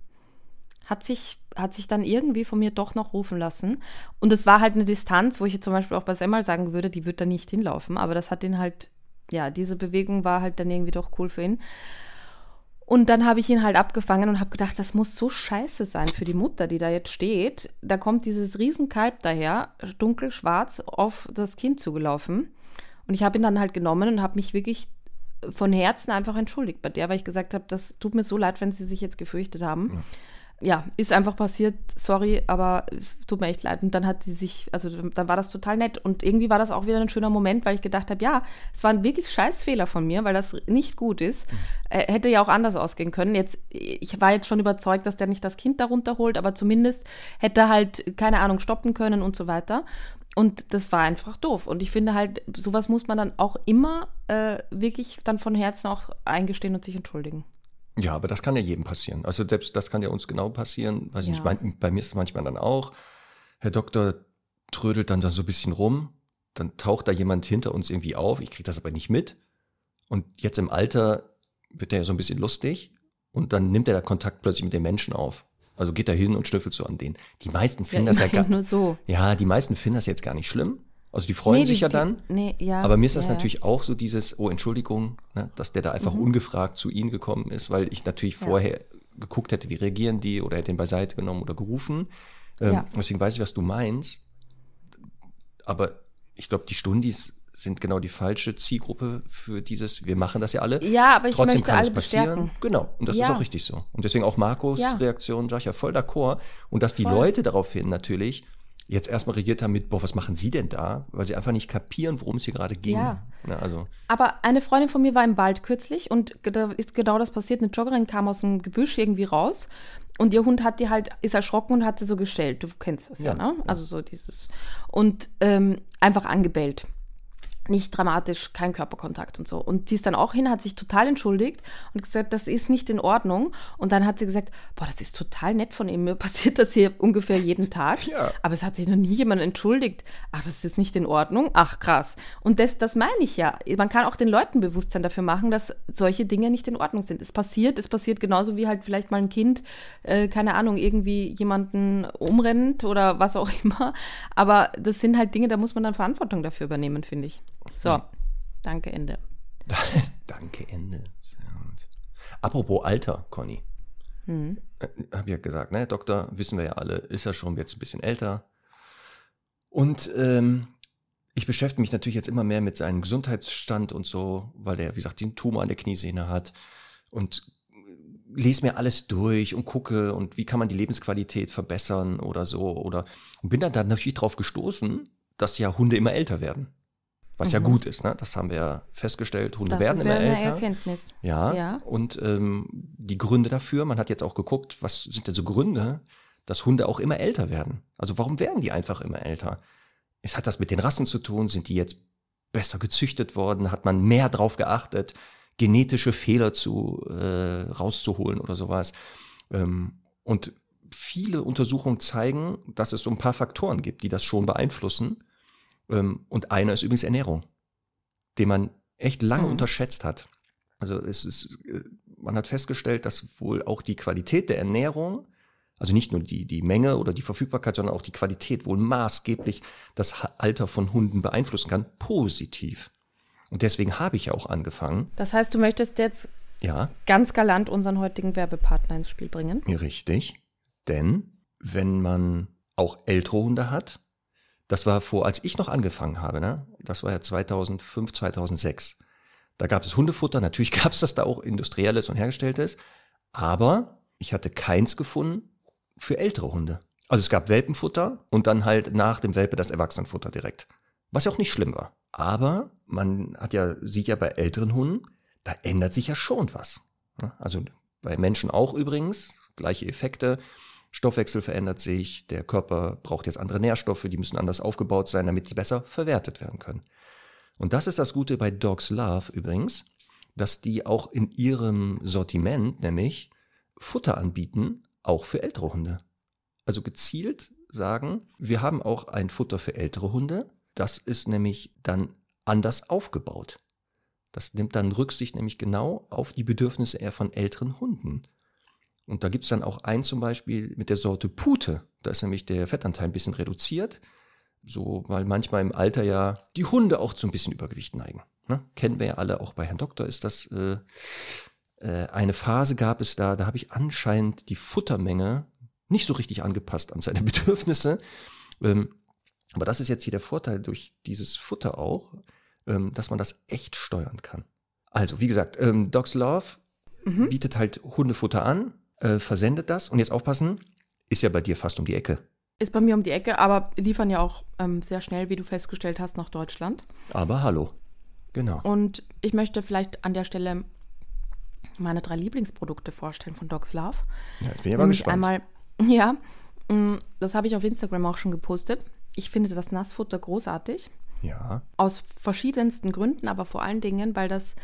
hat sich, hat sich dann irgendwie von mir doch noch rufen lassen. Und es war halt eine Distanz, wo ich jetzt zum Beispiel auch bei Semmel sagen würde, die wird da nicht hinlaufen, aber das hat ihn halt, ja, diese Bewegung war halt dann irgendwie doch cool für ihn. Und dann habe ich ihn halt abgefangen und habe gedacht, das muss so scheiße sein für die Mutter, die da jetzt steht. Da kommt dieses Riesenkalb daher, dunkelschwarz, auf das Kind zugelaufen. Und ich habe ihn dann halt genommen und habe mich wirklich von Herzen einfach entschuldigt bei der, weil ich gesagt habe, das tut mir so leid, wenn sie sich jetzt gefürchtet haben. Ja, ist einfach passiert, sorry, aber es tut mir echt leid. Und dann hat sie sich, also dann war das total nett. Und irgendwie war das auch wieder ein schöner Moment, weil ich gedacht habe, ja, es war ein wirklich scheiß Fehler von mir, weil das nicht gut ist. Äh, hätte ja auch anders ausgehen können. Jetzt, ich war jetzt schon überzeugt, dass der nicht das Kind darunter holt, aber zumindest hätte er halt, keine Ahnung, stoppen können und so weiter. Und das war einfach doof. Und ich finde halt, sowas muss man dann auch immer äh, wirklich dann von Herzen auch eingestehen und sich entschuldigen. Ja, aber das kann ja jedem passieren. Also selbst das kann ja uns genau passieren. Weiß Ja. nicht, mein, bei mir ist es manchmal dann auch. Herr Doktor trödelt dann da so ein bisschen rum, dann taucht da jemand hinter uns irgendwie auf. Ich kriege das aber nicht mit. Und jetzt im Alter wird er ja so ein bisschen lustig und dann nimmt er da Kontakt plötzlich mit den Menschen auf. Also geht er hin und schnüffelt so an denen. Die meisten finden das ja gar nur so. Ja, die meisten finden das jetzt gar nicht schlimm. Also die freuen Nee, sich die- ja die- dann. nee, ja, aber mir ist das ja, natürlich auch so dieses, oh Entschuldigung, ne, dass der da einfach Mhm. ungefragt zu ihnen gekommen ist, weil ich natürlich vorher geguckt hätte, wie reagieren die oder hätte ihn beiseite genommen oder gerufen. Ähm. Deswegen weiß ich, was du meinst. Aber ich glaube, die Stundis sind genau die falsche Zielgruppe für dieses, wir machen das ja alle. Ja, aber ich Trotzdem möchte kann alle es passieren. bestärken. Genau. Und das ist Ja. auch richtig so. Und deswegen auch Marcos Ja. Reaktion, sag ich ja voll d'accord. Und dass die Voll. Leute daraufhin natürlich jetzt erstmal reagiert haben mit, boah, was machen Sie denn da? Weil sie einfach nicht kapieren, worum es hier gerade ging. Ja. Ne, also, Aber eine Freundin von mir war im Wald kürzlich und da ist genau das passiert. Eine Joggerin kam aus dem Gebüsch irgendwie raus und ihr Hund hat die halt, ist erschrocken und hat sie so gestellt. Du kennst das ja, Ja, ne? Also so dieses. Und ähm, einfach angebellt. Nicht dramatisch, kein Körperkontakt und so. Und sie ist dann auch hin, hat sich total entschuldigt und gesagt, das ist nicht in Ordnung. Und dann hat sie gesagt, boah, das ist total nett von ihm. Mir passiert das hier ungefähr jeden Tag. Ja. Aber es hat sich noch nie jemand entschuldigt. Ach, das ist nicht in Ordnung. Ach, krass. Und das, das meine ich ja. Man kann auch den Leuten Bewusstsein dafür machen, dass solche Dinge nicht in Ordnung sind. Es passiert, es passiert genauso wie halt vielleicht mal ein Kind, äh, keine Ahnung, irgendwie jemanden umrennt oder was auch immer. Aber das sind halt Dinge, da muss man dann Verantwortung dafür übernehmen, finde ich. So, danke, Ende. Danke, Ende. Apropos Alter, Conny. Mhm. Äh, Hab ja gesagt, ne, Doktor, wissen wir ja alle, ist ja schon jetzt ein bisschen älter. Und ähm, ich beschäftige mich natürlich jetzt immer mehr mit seinem Gesundheitsstand und so, weil er, wie gesagt, diesen Tumor an der Kniesehne hat. Und lese mir alles durch und gucke und wie kann man die Lebensqualität verbessern oder so. Oder und bin dann, dann natürlich drauf gestoßen, dass ja Hunde immer älter werden. Was ja gut ist, ne? Das haben wir ja festgestellt. Hunde Das werden ist immer ja eine älter. Erkenntnis. Ja, Ja. und ähm, die Gründe dafür, man hat jetzt auch geguckt, was sind denn so Gründe, dass Hunde auch immer älter werden? Also warum werden die einfach immer älter? Es hat das mit den Rassen zu tun, sind die jetzt besser gezüchtet worden, hat man mehr drauf geachtet, genetische Fehler zu äh, rauszuholen oder sowas. Ähm, und viele Untersuchungen zeigen, dass es so ein paar Faktoren gibt, die das schon beeinflussen. Ähm, und einer ist übrigens Ernährung, den man echt lange Mhm. unterschätzt hat. Also es ist, äh, man hat festgestellt, dass wohl auch die Qualität der Ernährung, also nicht nur die, die Menge oder die Verfügbarkeit, sondern auch die Qualität wohl maßgeblich das Alter von Hunden beeinflussen kann, positiv. Und deswegen habe ich ja auch angefangen, Das heißt, du möchtest jetzt ja, ganz galant unseren heutigen Werbepartner ins Spiel bringen. Richtig. Denn wenn man auch ältere Hunde hat, das war vor, als ich noch angefangen habe, ne? das war ja 2005, 2006. Da gab es Hundefutter, natürlich gab es das da auch industrielles und hergestelltes, aber ich hatte keins gefunden für ältere Hunde. Also es gab Welpenfutter und dann halt nach dem Welpe das Erwachsenenfutter direkt. Was ja auch nicht schlimm war. Aber man hat ja, sieht ja bei älteren Hunden, da ändert sich ja schon was. Ne? Also bei Menschen auch übrigens, gleiche Effekte. Stoffwechsel verändert sich, der Körper braucht jetzt andere Nährstoffe, die müssen anders aufgebaut sein, damit sie besser verwertet werden können. Und das ist das Gute bei Dogs Love übrigens, dass die auch in ihrem Sortiment nämlich Futter anbieten, auch für ältere Hunde. Also gezielt sagen, wir haben auch ein Futter für ältere Hunde, das ist nämlich dann anders aufgebaut. Das nimmt dann Rücksicht nämlich genau auf die Bedürfnisse eher von älteren Hunden. Und da gibt's dann auch einen zum Beispiel mit der Sorte Pute. Da ist nämlich der Fettanteil ein bisschen reduziert. So, weil manchmal im Alter ja die Hunde auch zu ein bisschen Übergewicht neigen. Ne? Kennen wir ja alle, auch bei Herrn Doktor ist das äh, äh, eine Phase gab es da, da habe ich anscheinend die Futtermenge nicht so richtig angepasst an seine Bedürfnisse. Ähm, aber das ist jetzt hier der Vorteil durch dieses Futter auch, ähm, dass man das echt steuern kann. Also, wie gesagt, ähm, Dogs Love Mhm. bietet halt Hundefutter an, äh, versendet das und jetzt aufpassen, ist ja bei dir fast um die Ecke. Ist bei mir um die Ecke, aber liefern ja auch ähm, sehr schnell, wie du festgestellt hast, nach Deutschland. Aber hallo. Genau. Und ich möchte vielleicht an der Stelle meine drei Lieblingsprodukte vorstellen von Dogs Love. Ja, jetzt bin ich aber Nämlich gespannt. einmal, ja, mh, das habe ich auf Instagram auch schon gepostet. Ich finde das Nassfutter großartig. ja. Aus verschiedensten Gründen, aber vor allen Dingen, weil das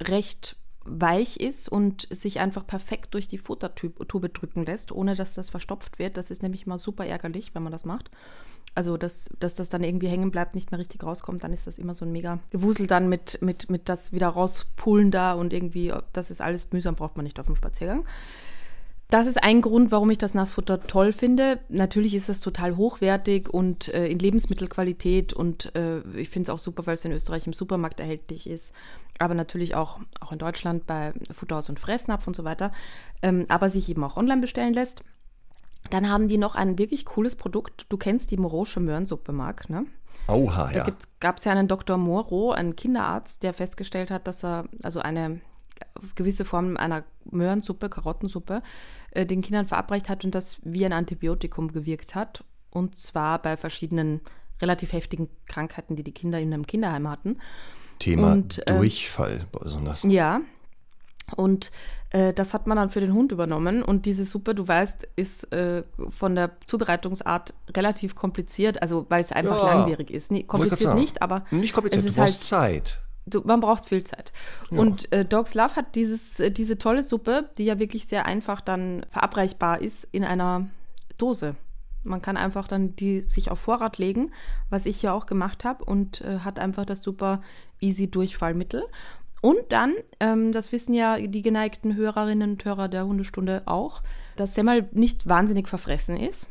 recht weich ist und sich einfach perfekt durch die Futtertube drücken lässt, ohne dass das verstopft wird. Das ist nämlich mal super ärgerlich, wenn man das macht. Also, dass, dass das dann irgendwie hängen bleibt, nicht mehr richtig rauskommt, dann ist das immer so ein mega Gewusel dann mit, mit, mit das wieder rauspulen da und irgendwie, das ist alles mühsam, braucht man nicht auf dem Spaziergang. Das ist ein Grund, warum ich das Nassfutter toll finde. Natürlich ist es total hochwertig und äh, in Lebensmittelqualität und äh, ich finde es auch super, weil es in Österreich im Supermarkt erhältlich ist, aber natürlich auch, auch in Deutschland bei Futterhaus und Fressnapf und so weiter, ähm, aber sich eben auch online bestellen lässt. Dann haben die noch ein wirklich cooles Produkt. Du kennst die Morosche Möhrensuppe, Marc, ne? Oha, Da ja. gab es ja einen Dr. Moro, einen Kinderarzt, der festgestellt hat, dass er also eine gewisse Form einer Möhrensuppe, Karottensuppe, äh, den Kindern verabreicht hat und das wie ein Antibiotikum gewirkt hat. Und zwar bei verschiedenen relativ heftigen Krankheiten, die die Kinder in einem Kinderheim hatten. Thema und, ähm, Durchfall besonders. Ja. Und äh, das hat man dann für den Hund übernommen. Und diese Suppe, du weißt, ist äh, von der Zubereitungsart relativ kompliziert, also weil es einfach Ja. langwierig ist. Nee, kompliziert nicht, aber Nicht kompliziert, es du ist brauchst Zeit. Du, man braucht viel Zeit. Und äh, Dogs Love hat dieses, äh, diese tolle Suppe, die ja wirklich sehr einfach dann verabreichbar ist, in einer Dose. Man kann einfach dann die sich auf Vorrat legen, was ich ja auch gemacht habe und äh, hat einfach das super easy Durchfallmittel. Und dann, ähm, das wissen ja die geneigten Hörerinnen und Hörer der Hundestunde auch, dass Semmel nicht wahnsinnig verfressen ist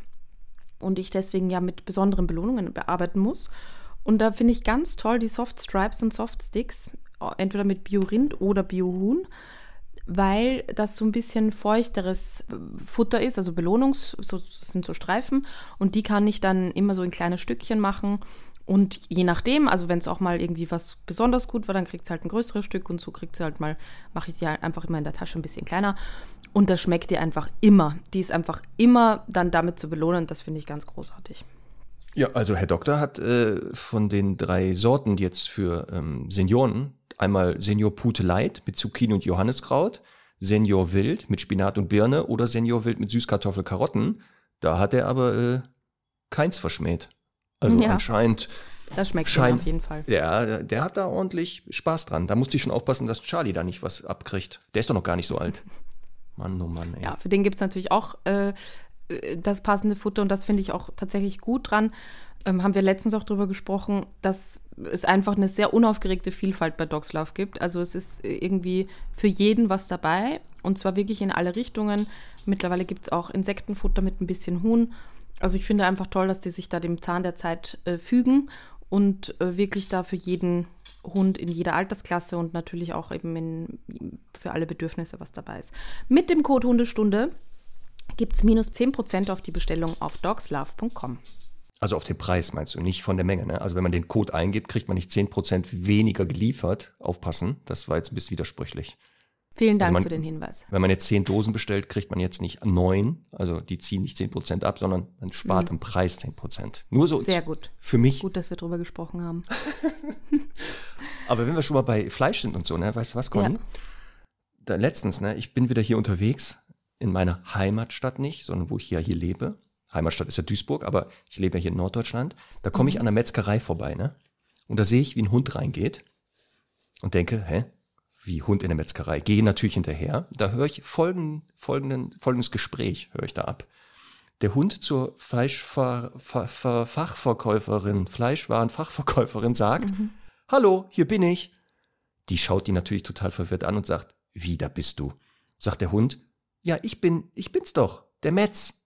und ich deswegen ja mit besonderen Belohnungen bearbeiten muss. Und da finde ich ganz toll die Soft Stripes und Soft Sticks, entweder mit Bio-Rind oder Bio-Huhn, weil das so ein bisschen feuchteres äh, Futter ist, also Belohnungs, so, sind so Streifen und die kann ich dann immer so in kleine Stückchen machen. Und je nachdem, also wenn es auch mal irgendwie was besonders gut war, dann kriegt sie halt ein größeres Stück und so kriegt sie halt mal, mache ich die halt einfach immer in der Tasche ein bisschen kleiner. Und das schmeckt ihr einfach immer. Die ist einfach immer dann damit zu belohnen. Das finde ich ganz großartig. Ja, also Herr Doktor hat äh, von den drei Sorten jetzt für ähm, Senioren einmal Senior Pute Light mit Zucchini und Johanniskraut, Senior Wild mit Spinat und Birne oder Senior Wild mit Süßkartoffel, Karotten. Da hat er aber äh, keins verschmäht. Also Ja. anscheinend, Das schmeckt mir auf jeden Fall. der, der hat da ordentlich Spaß dran. Da musste ich schon aufpassen, dass Charlie da nicht was abkriegt. Der ist doch noch gar nicht so alt. Mann, oh Mann, ey. Ja, für den gibt es natürlich auch äh, das passende Futter und das finde ich auch tatsächlich gut dran. Ähm, haben wir letztens auch drüber gesprochen, dass es einfach eine sehr unaufgeregte Vielfalt bei Dogs Love gibt. Also es ist äh, irgendwie für jeden was dabei und zwar wirklich in alle Richtungen. Mittlerweile gibt es auch Insektenfutter mit ein bisschen Huhn. Also ich finde einfach toll, dass die sich da dem Zahn der Zeit äh, fügen und äh, wirklich da für jeden Hund in jeder Altersklasse und natürlich auch eben in, für alle Bedürfnisse was dabei ist. Mit dem Code Hundestunde gibt es minus 10% auf die Bestellung auf dogslove.com. Also auf den Preis meinst du, nicht von der Menge. Ne? Also wenn man den Code eingibt, kriegt man nicht 10% weniger geliefert. Aufpassen, das war jetzt ein bisschen widersprüchlich. Vielen Dank Also man- für den Hinweis. Wenn man jetzt 10 Dosen bestellt, kriegt man jetzt nicht 9, also die ziehen nicht 10% ab, sondern man spart im Preis 10%. Nur so Mhm. Sehr gut. für mich. Gut, dass wir drüber gesprochen haben. Aber wenn wir schon mal bei Fleisch sind und so, ne, weißt du was, Conny? Ja. Da letztens, ne, ich bin wieder hier unterwegs, in meiner Heimatstadt nicht, sondern wo ich ja hier lebe. Heimatstadt ist ja Duisburg, aber ich lebe ja hier in Norddeutschland. Da komme Mhm. ich an der Metzgerei vorbei, ne? Und da sehe ich, wie ein Hund reingeht und denke, hä? Wie Hund in der Metzgerei? Gehe natürlich hinterher. Da höre ich folgenden, folgenden, folgendes Gespräch, höre ich da ab. Der Hund zur Fleischfachverkäuferin, Fleischwarenfachverkäuferin sagt, Hallo, hier bin ich. Die schaut ihn natürlich total verwirrt an und sagt, wie, da bist du? Sagt der Hund, ja, ich bin, ich bin's doch, der Metz.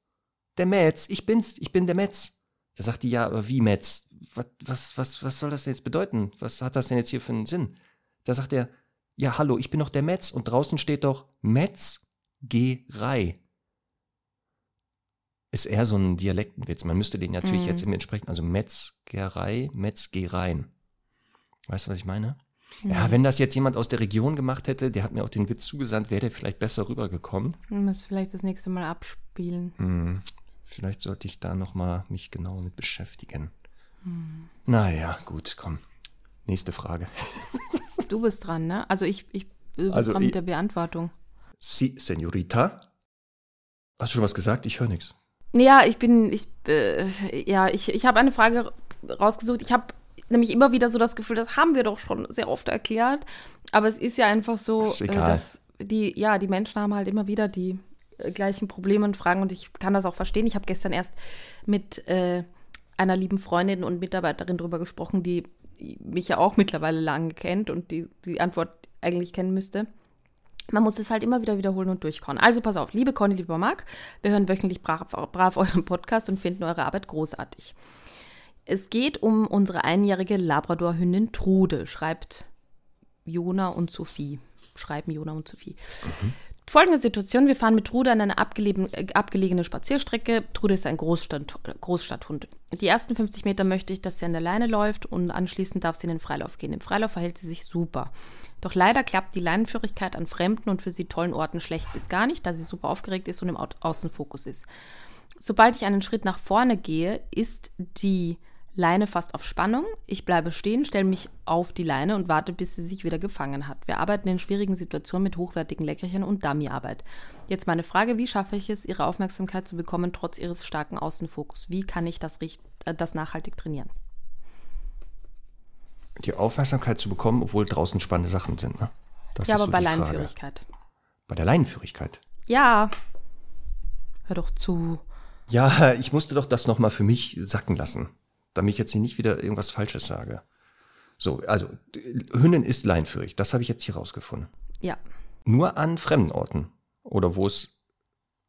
Der Metz, ich bin's, ich bin der Metz. Da sagt die, ja, aber wie Metz? Was, was, was, was soll das denn jetzt bedeuten? Was hat das denn jetzt hier für einen Sinn? Da sagt er, ja, hallo, ich bin doch der Metz und draußen steht doch Metzgerei. Ist eher so ein Dialektenwitz. Man müsste den natürlich Mhm. jetzt im entsprechenden, also Metzgerei, Metzgereien. Weißt du, was ich meine? Ja, wenn das jetzt jemand aus der Region gemacht hätte, der hat mir auch den Witz zugesandt, wäre der vielleicht besser rübergekommen. Müssen vielleicht das nächste Mal abspielen. Hm, vielleicht sollte ich da nochmal mich genauer mit beschäftigen. Naja, gut, komm. Nächste Frage. Du bist dran, ne? Also ich, ich du bist Also dran ich- mit der Beantwortung. Si, Senorita? Hast du schon was gesagt? Ich höre nichts. Ja, ich bin, ich, äh, ja, ich, ich habe eine Frage rausgesucht. Ich habe nämlich immer wieder so das Gefühl, das haben wir doch schon sehr oft erklärt. Aber es ist ja einfach so, Ist äh, dass die, ja, die Menschen haben halt immer wieder die äh, gleichen Probleme und Fragen und ich kann das auch verstehen. Ich habe gestern erst mit äh, einer lieben Freundin und Mitarbeiterin drüber gesprochen, die mich ja auch mittlerweile lange kennt und die die Antwort eigentlich kennen müsste. Man muss es halt immer wieder wiederholen und durchkauen. Also pass auf, liebe Conny, lieber Marc, wir hören wöchentlich brav, brav euren Podcast und finden eure Arbeit großartig. Es geht um unsere einjährige Labrador-Hündin Trude, schreibt Jona und Sophie. Schreiben Jona und Sophie. Folgende Situation: Wir fahren mit Trude an eine äh, abgelegene Spazierstrecke. Trude ist ein Großstadt, Großstadthund. Die ersten 50 Meter möchte ich, dass sie an der Leine läuft und anschließend darf sie in den Freilauf gehen. Im Freilauf verhält sie sich super. Doch leider klappt die Leinenführigkeit an fremden und für sie tollen Orten schlecht bis gar nicht, da sie super aufgeregt ist und im Au- Außenfokus ist. Sobald ich einen Schritt nach vorne gehe, ist die Leine fast auf Spannung. Ich bleibe stehen, stelle mich auf die Leine und warte, bis sie sich wieder gefangen hat. Wir arbeiten in schwierigen Situationen mit hochwertigen Leckerchen und Dummyarbeit. Jetzt meine Frage, wie schaffe ich es, ihre Aufmerksamkeit zu bekommen, trotz ihres starken Außenfokus? Wie kann ich das, äh, das nachhaltig trainieren? Die Aufmerksamkeit zu bekommen, obwohl draußen spannende Sachen sind, ne? Das ja, aber so bei Leinenführigkeit. Bei der Leinenführigkeit? Ja. Hör doch zu. Ja, ich musste doch das nochmal für mich sacken lassen damit ich jetzt nicht wieder irgendwas Falsches sage. So, also Hündin ist leinführig, das habe ich jetzt hier rausgefunden. Ja. Nur an fremden Orten oder wo es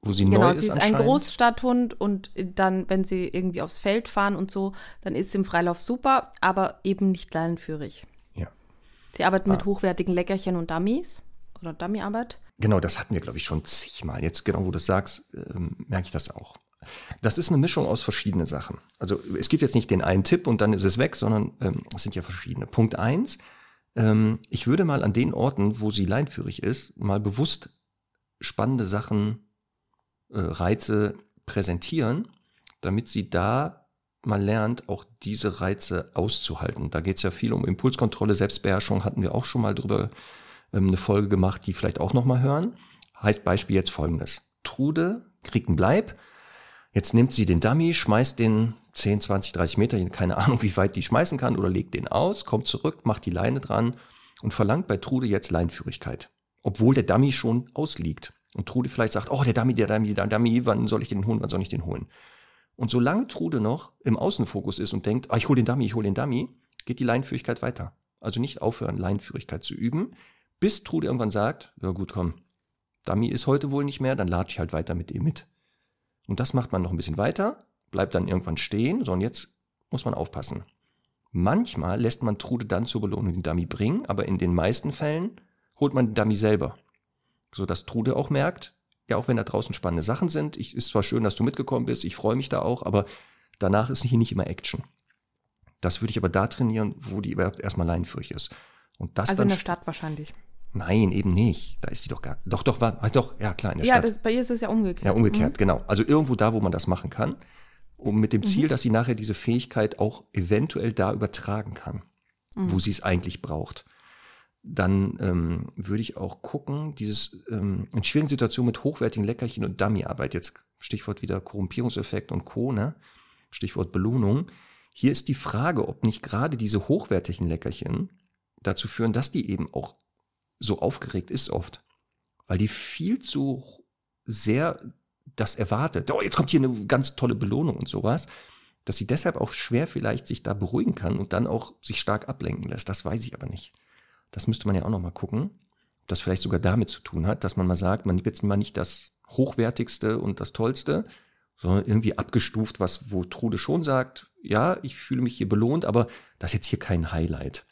wo sie genau, neu ist. Genau, sie ist ein Großstadthund und dann, wenn sie irgendwie aufs Feld fahren und so, dann ist sie im Freilauf super, aber eben nicht leinenführig. Ja. Sie arbeitet ah. mit hochwertigen Leckerchen und Dummies oder Dummyarbeit. Genau, das hatten wir, glaube ich, schon zigmal. Jetzt, genau, wo du das sagst, äh, merke ich das auch. Das ist eine Mischung aus verschiedenen Sachen. Also es gibt jetzt nicht den einen Tipp und dann ist es weg, sondern ähm, es sind ja verschiedene. Punkt eins, ähm, ich würde mal an den Orten, wo sie leinführig ist, mal bewusst spannende Sachen, äh, Reize präsentieren, damit sie da mal lernt, auch diese Reize auszuhalten. Da geht es ja viel um Impulskontrolle, Selbstbeherrschung, hatten wir auch schon mal drüber ähm, eine Folge gemacht, die vielleicht auch nochmal hören. Heißt Beispiel jetzt folgendes. Trude kriegt einen Bleib, Jetzt nimmt sie den Dummy, schmeißt den 10, 20, 30 Meter, keine Ahnung, wie weit die schmeißen kann, oder legt den aus, kommt zurück, macht die Leine dran und verlangt bei Trude jetzt Leinführigkeit. Obwohl der Dummy schon ausliegt. Und Trude vielleicht sagt, oh, der Dummy, der Dummy, der Dummy, wann soll ich den holen, wann soll ich den holen? Und solange Trude noch im Außenfokus ist und denkt, ah, ich hole den Dummy, ich hole den Dummy, geht die Leinführigkeit weiter. Also nicht aufhören, Leinführigkeit zu üben, bis Trude irgendwann sagt, ja gut, komm, Dummy ist heute wohl nicht mehr, dann latsche ich halt weiter mit ihm mit. Und das macht man noch ein bisschen weiter, bleibt dann irgendwann stehen, so und jetzt muss man aufpassen. Manchmal lässt man Trude dann zur Belohnung den Dummy bringen, aber in den meisten Fällen holt man den Dummy selber. So dass Trude auch merkt, ja, auch wenn da draußen spannende Sachen sind, ich, ist zwar schön, dass du mitgekommen bist, ich freue mich da auch, aber danach ist hier nicht immer Action. Das würde ich aber da trainieren, wo die überhaupt erstmal leinenführig ist. Und das also in der Stadt wahrscheinlich. Nein, eben nicht. Da ist sie doch gar. Doch, doch, war, doch, ja, klar, in der ja, Stadt. Ja, bei ihr ist es ja umgekehrt. Ja, umgekehrt, mhm. genau. Also irgendwo da, wo man das machen kann, um mit dem Ziel, mhm. dass sie nachher diese Fähigkeit auch eventuell da übertragen kann, mhm. wo sie es eigentlich braucht. Dann ähm, würde ich auch gucken, dieses ähm, in schwierigen Situationen mit hochwertigen Leckerchen und Dummyarbeit, jetzt Stichwort wieder Korrumpierungseffekt und Co., ne? Stichwort Belohnung. Hier ist die Frage, ob nicht gerade diese hochwertigen Leckerchen dazu führen, dass die eben auch so aufgeregt ist oft, weil die viel zu sehr das erwartet. Oh, jetzt kommt hier eine ganz tolle Belohnung und sowas, dass sie deshalb auch schwer vielleicht sich da beruhigen kann und dann auch sich stark ablenken lässt. Das weiß ich aber nicht. Das müsste man ja auch noch mal gucken, ob das vielleicht sogar damit zu tun hat, dass man mal sagt, man wird mal nicht das hochwertigste und das tollste, sondern irgendwie abgestuft, was wo Trude schon sagt, ja, ich fühle mich hier belohnt, aber das ist jetzt hier kein Highlight.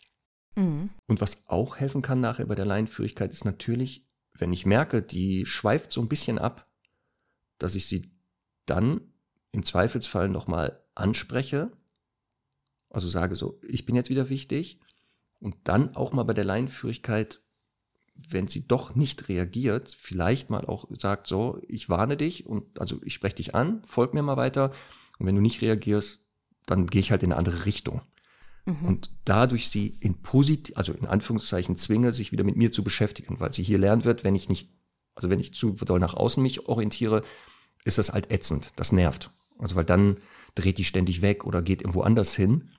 Mhm. Und was auch helfen kann nachher bei der Leinenführigkeit ist natürlich, wenn ich merke, die schweift so ein bisschen ab, dass ich sie dann im Zweifelsfall nochmal anspreche. Also sage so, ich bin jetzt wieder wichtig. Und dann auch mal bei der Leinenführigkeit, wenn sie doch nicht reagiert, vielleicht mal auch sagt, so, ich warne dich und also ich spreche dich an, folg mir mal weiter. Und wenn du nicht reagierst, dann gehe ich halt in eine andere Richtung. Mhm. Und dadurch sie in positiv, also in Anführungszeichen zwinge, sich wieder mit mir zu beschäftigen, weil sie hier lernen wird, wenn ich nicht, also wenn ich zu doll nach außen mich orientiere, ist das halt ätzend. Das nervt. Also weil dann dreht die ständig weg oder geht irgendwo anders hin,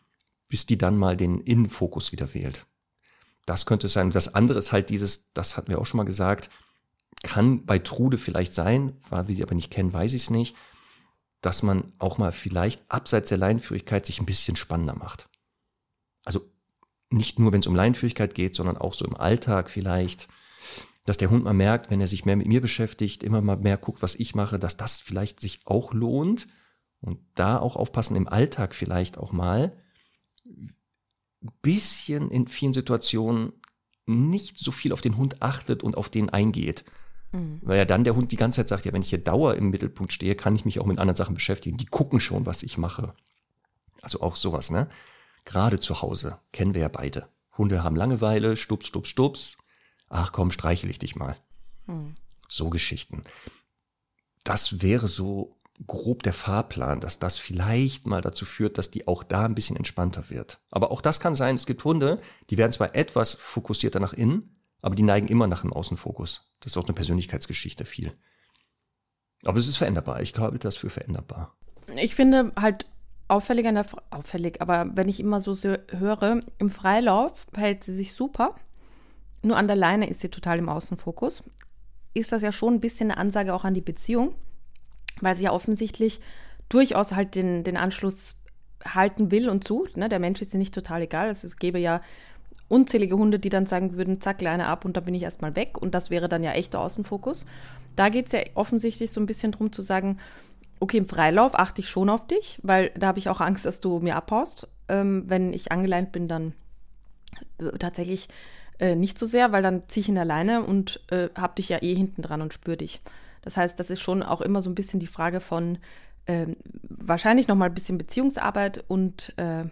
bis die dann mal den Innenfokus wieder wählt. Das könnte es sein. Und das andere ist halt dieses, das hatten wir auch schon mal gesagt, kann bei Trude vielleicht sein, weil wir sie aber nicht kennen, weiß ich es nicht, dass man auch mal vielleicht abseits der Leinenführigkeit sich ein bisschen spannender macht also nicht nur, wenn es um Leinenführigkeit geht, sondern auch so im Alltag vielleicht, dass der Hund mal merkt, wenn er sich mehr mit mir beschäftigt, immer mal mehr guckt, was ich mache, dass das vielleicht sich auch lohnt und da auch aufpassen im Alltag vielleicht auch mal bisschen in vielen Situationen nicht so viel auf den Hund achtet und auf den eingeht. Mhm. Weil ja dann der Hund die ganze Zeit sagt, ja, wenn ich hier Dauer im Mittelpunkt stehe, kann ich mich auch mit anderen Sachen beschäftigen. Die gucken schon, was ich mache. Also auch sowas, ne? Gerade zu Hause kennen wir ja beide. Hunde haben Langeweile, stups, stups, stups. Ach komm, streichel ich dich mal. Hm. So Geschichten. Das wäre so grob der Fahrplan, dass das vielleicht mal dazu führt, dass die auch da ein bisschen entspannter wird. Aber auch das kann sein, es gibt Hunde, die werden zwar etwas fokussierter nach innen, aber die neigen immer nach dem Außenfokus. Das ist auch eine Persönlichkeitsgeschichte viel. Aber es ist veränderbar. Ich halte das für veränderbar. Ich finde halt auffällig an der Fra auffällig, aber wenn ich immer so höre, im Freilauf verhält sie sich super. Nur an der Leine ist sie total im Außenfokus. Ist das ja schon ein bisschen eine Ansage auch an die Beziehung, weil sie ja offensichtlich durchaus halt den, den Anschluss halten will und sucht. Ne? Der Mensch ist ihr nicht total egal. Also es gäbe ja unzählige Hunde, die dann sagen würden, zack, Leine ab und dann bin ich erstmal weg. Und das wäre dann ja echter Außenfokus. Da geht es ja offensichtlich so ein bisschen darum zu sagen, okay, im Freilauf achte ich schon auf dich, weil da habe ich auch Angst, dass du mir abhaust. Ähm, wenn ich angeleint bin, dann äh, tatsächlich äh, nicht so sehr, weil dann ziehe ich in der Leine und äh, habe dich ja eh hinten dran und spüre dich. Das heißt, das ist schon auch immer so ein bisschen die Frage von äh, wahrscheinlich nochmal ein bisschen Beziehungsarbeit und äh,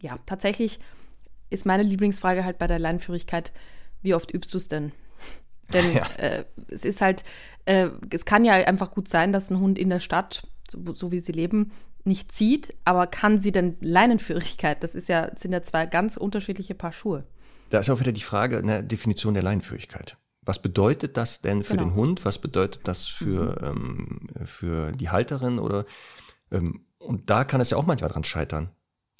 ja, tatsächlich ist meine Lieblingsfrage halt bei der Leinenführigkeit, wie oft übst du es denn? Denn ja. äh, es ist halt, äh, es kann ja einfach gut sein, dass ein Hund in der Stadt, so, so, wie sie leben, nicht zieht, aber kann sie denn Leinenführigkeit? Das ist ja, sind ja zwei ganz unterschiedliche Paar Schuhe. Da ist auch wieder die Frage, eine Definition der Leinenführigkeit. Was bedeutet das denn für genau. den Hund? Was bedeutet das für, mhm. ähm, für die Halterin? Oder ähm, und da kann es ja auch manchmal dran scheitern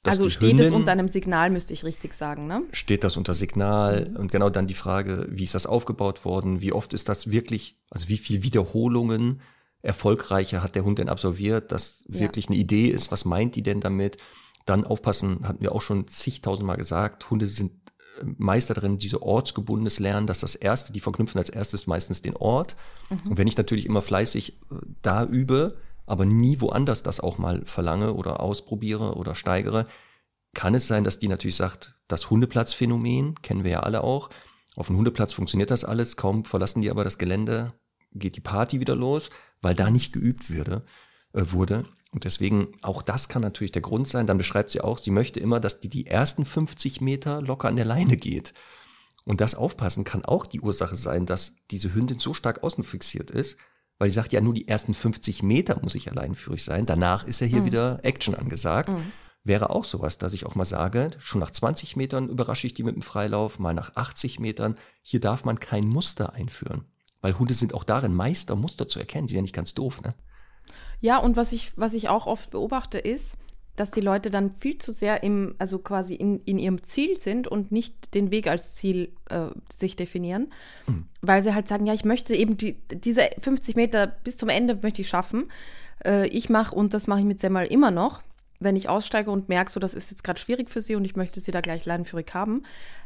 also steht Hündin, es unter einem Signal, müsste ich richtig sagen, ne? Steht das unter Signal mhm. und genau dann die Frage, wie ist das aufgebaut worden? Wie oft ist das wirklich, also wie viele Wiederholungen erfolgreicher hat der Hund denn absolviert, dass ja. wirklich eine Idee ist, was meint die denn damit? Dann aufpassen, hatten wir auch schon zigtausendmal gesagt, Hunde sind äh, Meister darin, diese ortsgebundenes Lernen, dass das erste, die verknüpfen als erstes meistens den Ort. Mhm. Und wenn ich natürlich immer fleißig äh, da übe, aber nie woanders das auch mal verlange oder ausprobiere oder steigere, kann es sein, dass die natürlich sagt, das Hundeplatzphänomen kennen wir ja alle auch. Auf dem Hundeplatz funktioniert das alles, kaum verlassen die aber das Gelände, geht die Party wieder los, weil da nicht geübt würde, äh, wurde. Und deswegen, auch das kann natürlich der Grund sein. Dann beschreibt sie auch, sie möchte immer, dass die die ersten 50 Meter locker an der Leine geht. Und das Aufpassen kann auch die Ursache sein, dass diese Hündin so stark außenfixiert ist, weil die sagt ja, nur die ersten 50 Meter muss ich alleinführig sein. Danach ist ja hier mhm. wieder Action angesagt. Mhm. Wäre auch sowas, dass ich auch mal sage, schon nach 20 Metern überrasche ich die mit dem Freilauf, mal nach 80 Metern. Hier darf man kein Muster einführen. Weil Hunde sind auch darin Meister, Muster zu erkennen. Sie sind ja nicht ganz doof, ne? Ja, und was ich, was ich auch oft beobachte, ist, dass die Leute dann viel zu sehr im, also quasi in, in ihrem Ziel sind und nicht den Weg als Ziel äh, sich definieren, mhm. weil sie halt sagen, ja, ich möchte eben die, diese 50 Meter bis zum Ende möchte ich schaffen. Äh, ich mache, und das mache ich mit Semmel immer noch, wenn ich aussteige und merke, so das ist jetzt gerade schwierig für sie und ich möchte sie da gleich leinenführig haben,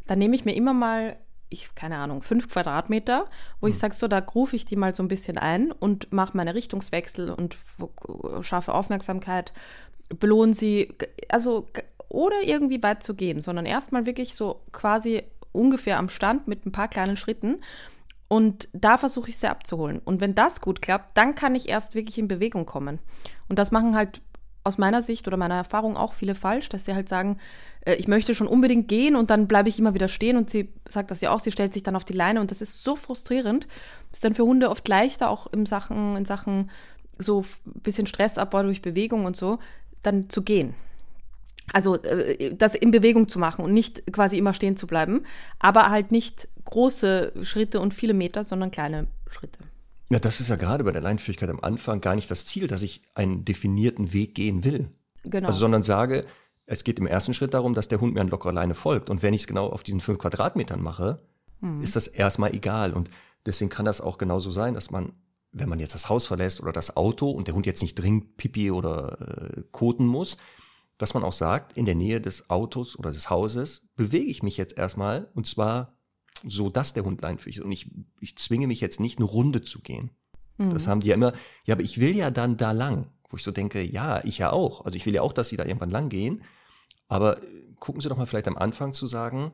dann nehme ich mir immer mal ich, keine Ahnung, fünf Quadratmeter, wo mhm. ich sage, so, da rufe ich die mal so ein bisschen ein und mache meine Richtungswechsel und schaffe Aufmerksamkeit belohnen sie, also ohne irgendwie weit zu gehen, sondern erstmal wirklich so quasi ungefähr am Stand mit ein paar kleinen Schritten. Und da versuche ich sie abzuholen. Und wenn das gut klappt, dann kann ich erst wirklich in Bewegung kommen. Und das machen halt aus meiner Sicht oder meiner Erfahrung auch viele falsch, dass sie halt sagen, äh, ich möchte schon unbedingt gehen und dann bleibe ich immer wieder stehen und sie sagt das ja auch, sie stellt sich dann auf die Leine und das ist so frustrierend. Das ist dann für Hunde oft leichter, auch in Sachen, in Sachen so ein bisschen Stressabbau durch Bewegung und so, dann zu gehen. Also äh, das in Bewegung zu machen und nicht quasi immer stehen zu bleiben, aber halt nicht große Schritte und viele Meter, sondern kleine Schritte. Ja, das ist ja gerade bei der Leinführigkeit am Anfang gar nicht das Ziel, dass ich einen definierten Weg gehen will. Genau. Also, sondern sage, es geht im ersten Schritt darum, dass der Hund mir an lockerer Leine folgt. Und wenn ich es genau auf diesen fünf Quadratmetern mache, mhm. ist das erstmal egal. Und deswegen kann das auch genauso sein, dass man wenn man jetzt das Haus verlässt oder das Auto und der Hund jetzt nicht dringend Pipi oder äh, koten muss, dass man auch sagt, in der Nähe des Autos oder des Hauses bewege ich mich jetzt erstmal und zwar so, dass der Hund leinführig ist. Und ich, ich zwinge mich jetzt nicht, eine Runde zu gehen. Mhm. Das haben die ja immer, ja, aber ich will ja dann da lang. Wo ich so denke, ja, ich ja auch. Also ich will ja auch, dass sie da irgendwann lang gehen. Aber äh, gucken Sie doch mal vielleicht am Anfang zu sagen,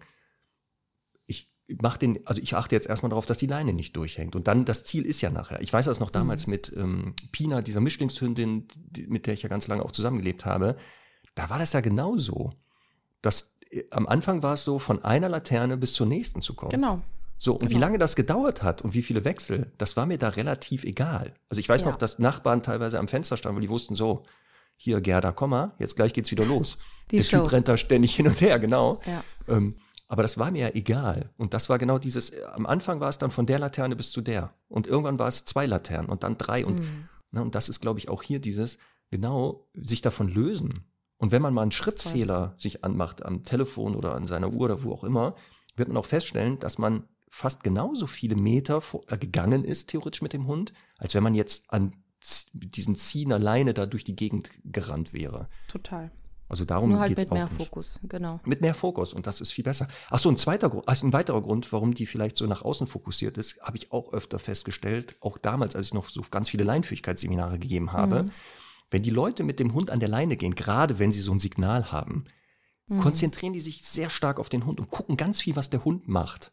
mach den, also ich achte jetzt erstmal darauf, dass die Leine nicht durchhängt. Und dann, das Ziel ist ja nachher. Ich weiß das noch damals mhm. mit ähm, Pina, dieser Mischlingshündin, die, mit der ich ja ganz lange auch zusammengelebt habe. Da war das ja genauso. Dass am Anfang war es so, von einer Laterne bis zur nächsten zu kommen. Genau. So, und wie Genau. lange das gedauert hat und wie viele Wechsel, das war mir da relativ egal. Also ich weiß Ja. noch, dass Nachbarn teilweise am Fenster standen, weil die wussten so, hier Gerda, komm mal, jetzt gleich geht's wieder los. Die Der Show. Typ rennt da ständig hin und her, genau. Ja. Ähm, aber das war mir ja egal. Und das war genau dieses, am Anfang war es dann von der Laterne bis zu der. Und irgendwann war es zwei Laternen und dann drei. Und, Mhm. ne, und das ist, glaube ich, auch hier dieses, genau, sich davon lösen. Und wenn man mal einen Schrittzähler sich anmacht am Telefon oder an seiner Uhr oder wo auch immer, wird man auch feststellen, dass man fast genauso viele Meter äh, gegangen ist, theoretisch mit dem Hund, als wenn man jetzt an diesen Ziehen alleine da durch die Gegend gerannt wäre. Total. Also darum Nur halt geht's mit auch mehr nicht. Fokus, genau. Mit mehr Fokus und das ist viel besser. Ach so, ein zweiter Grund, also ein weiterer Grund, warum die vielleicht so nach außen fokussiert ist, habe ich auch öfter festgestellt, auch damals, als ich noch so ganz viele Leinführigkeitsseminare gegeben habe. Mhm. Wenn die Leute mit dem Hund an der Leine gehen, gerade wenn sie so ein Signal haben, Mhm. konzentrieren die sich sehr stark auf den Hund und gucken ganz viel, was der Hund macht.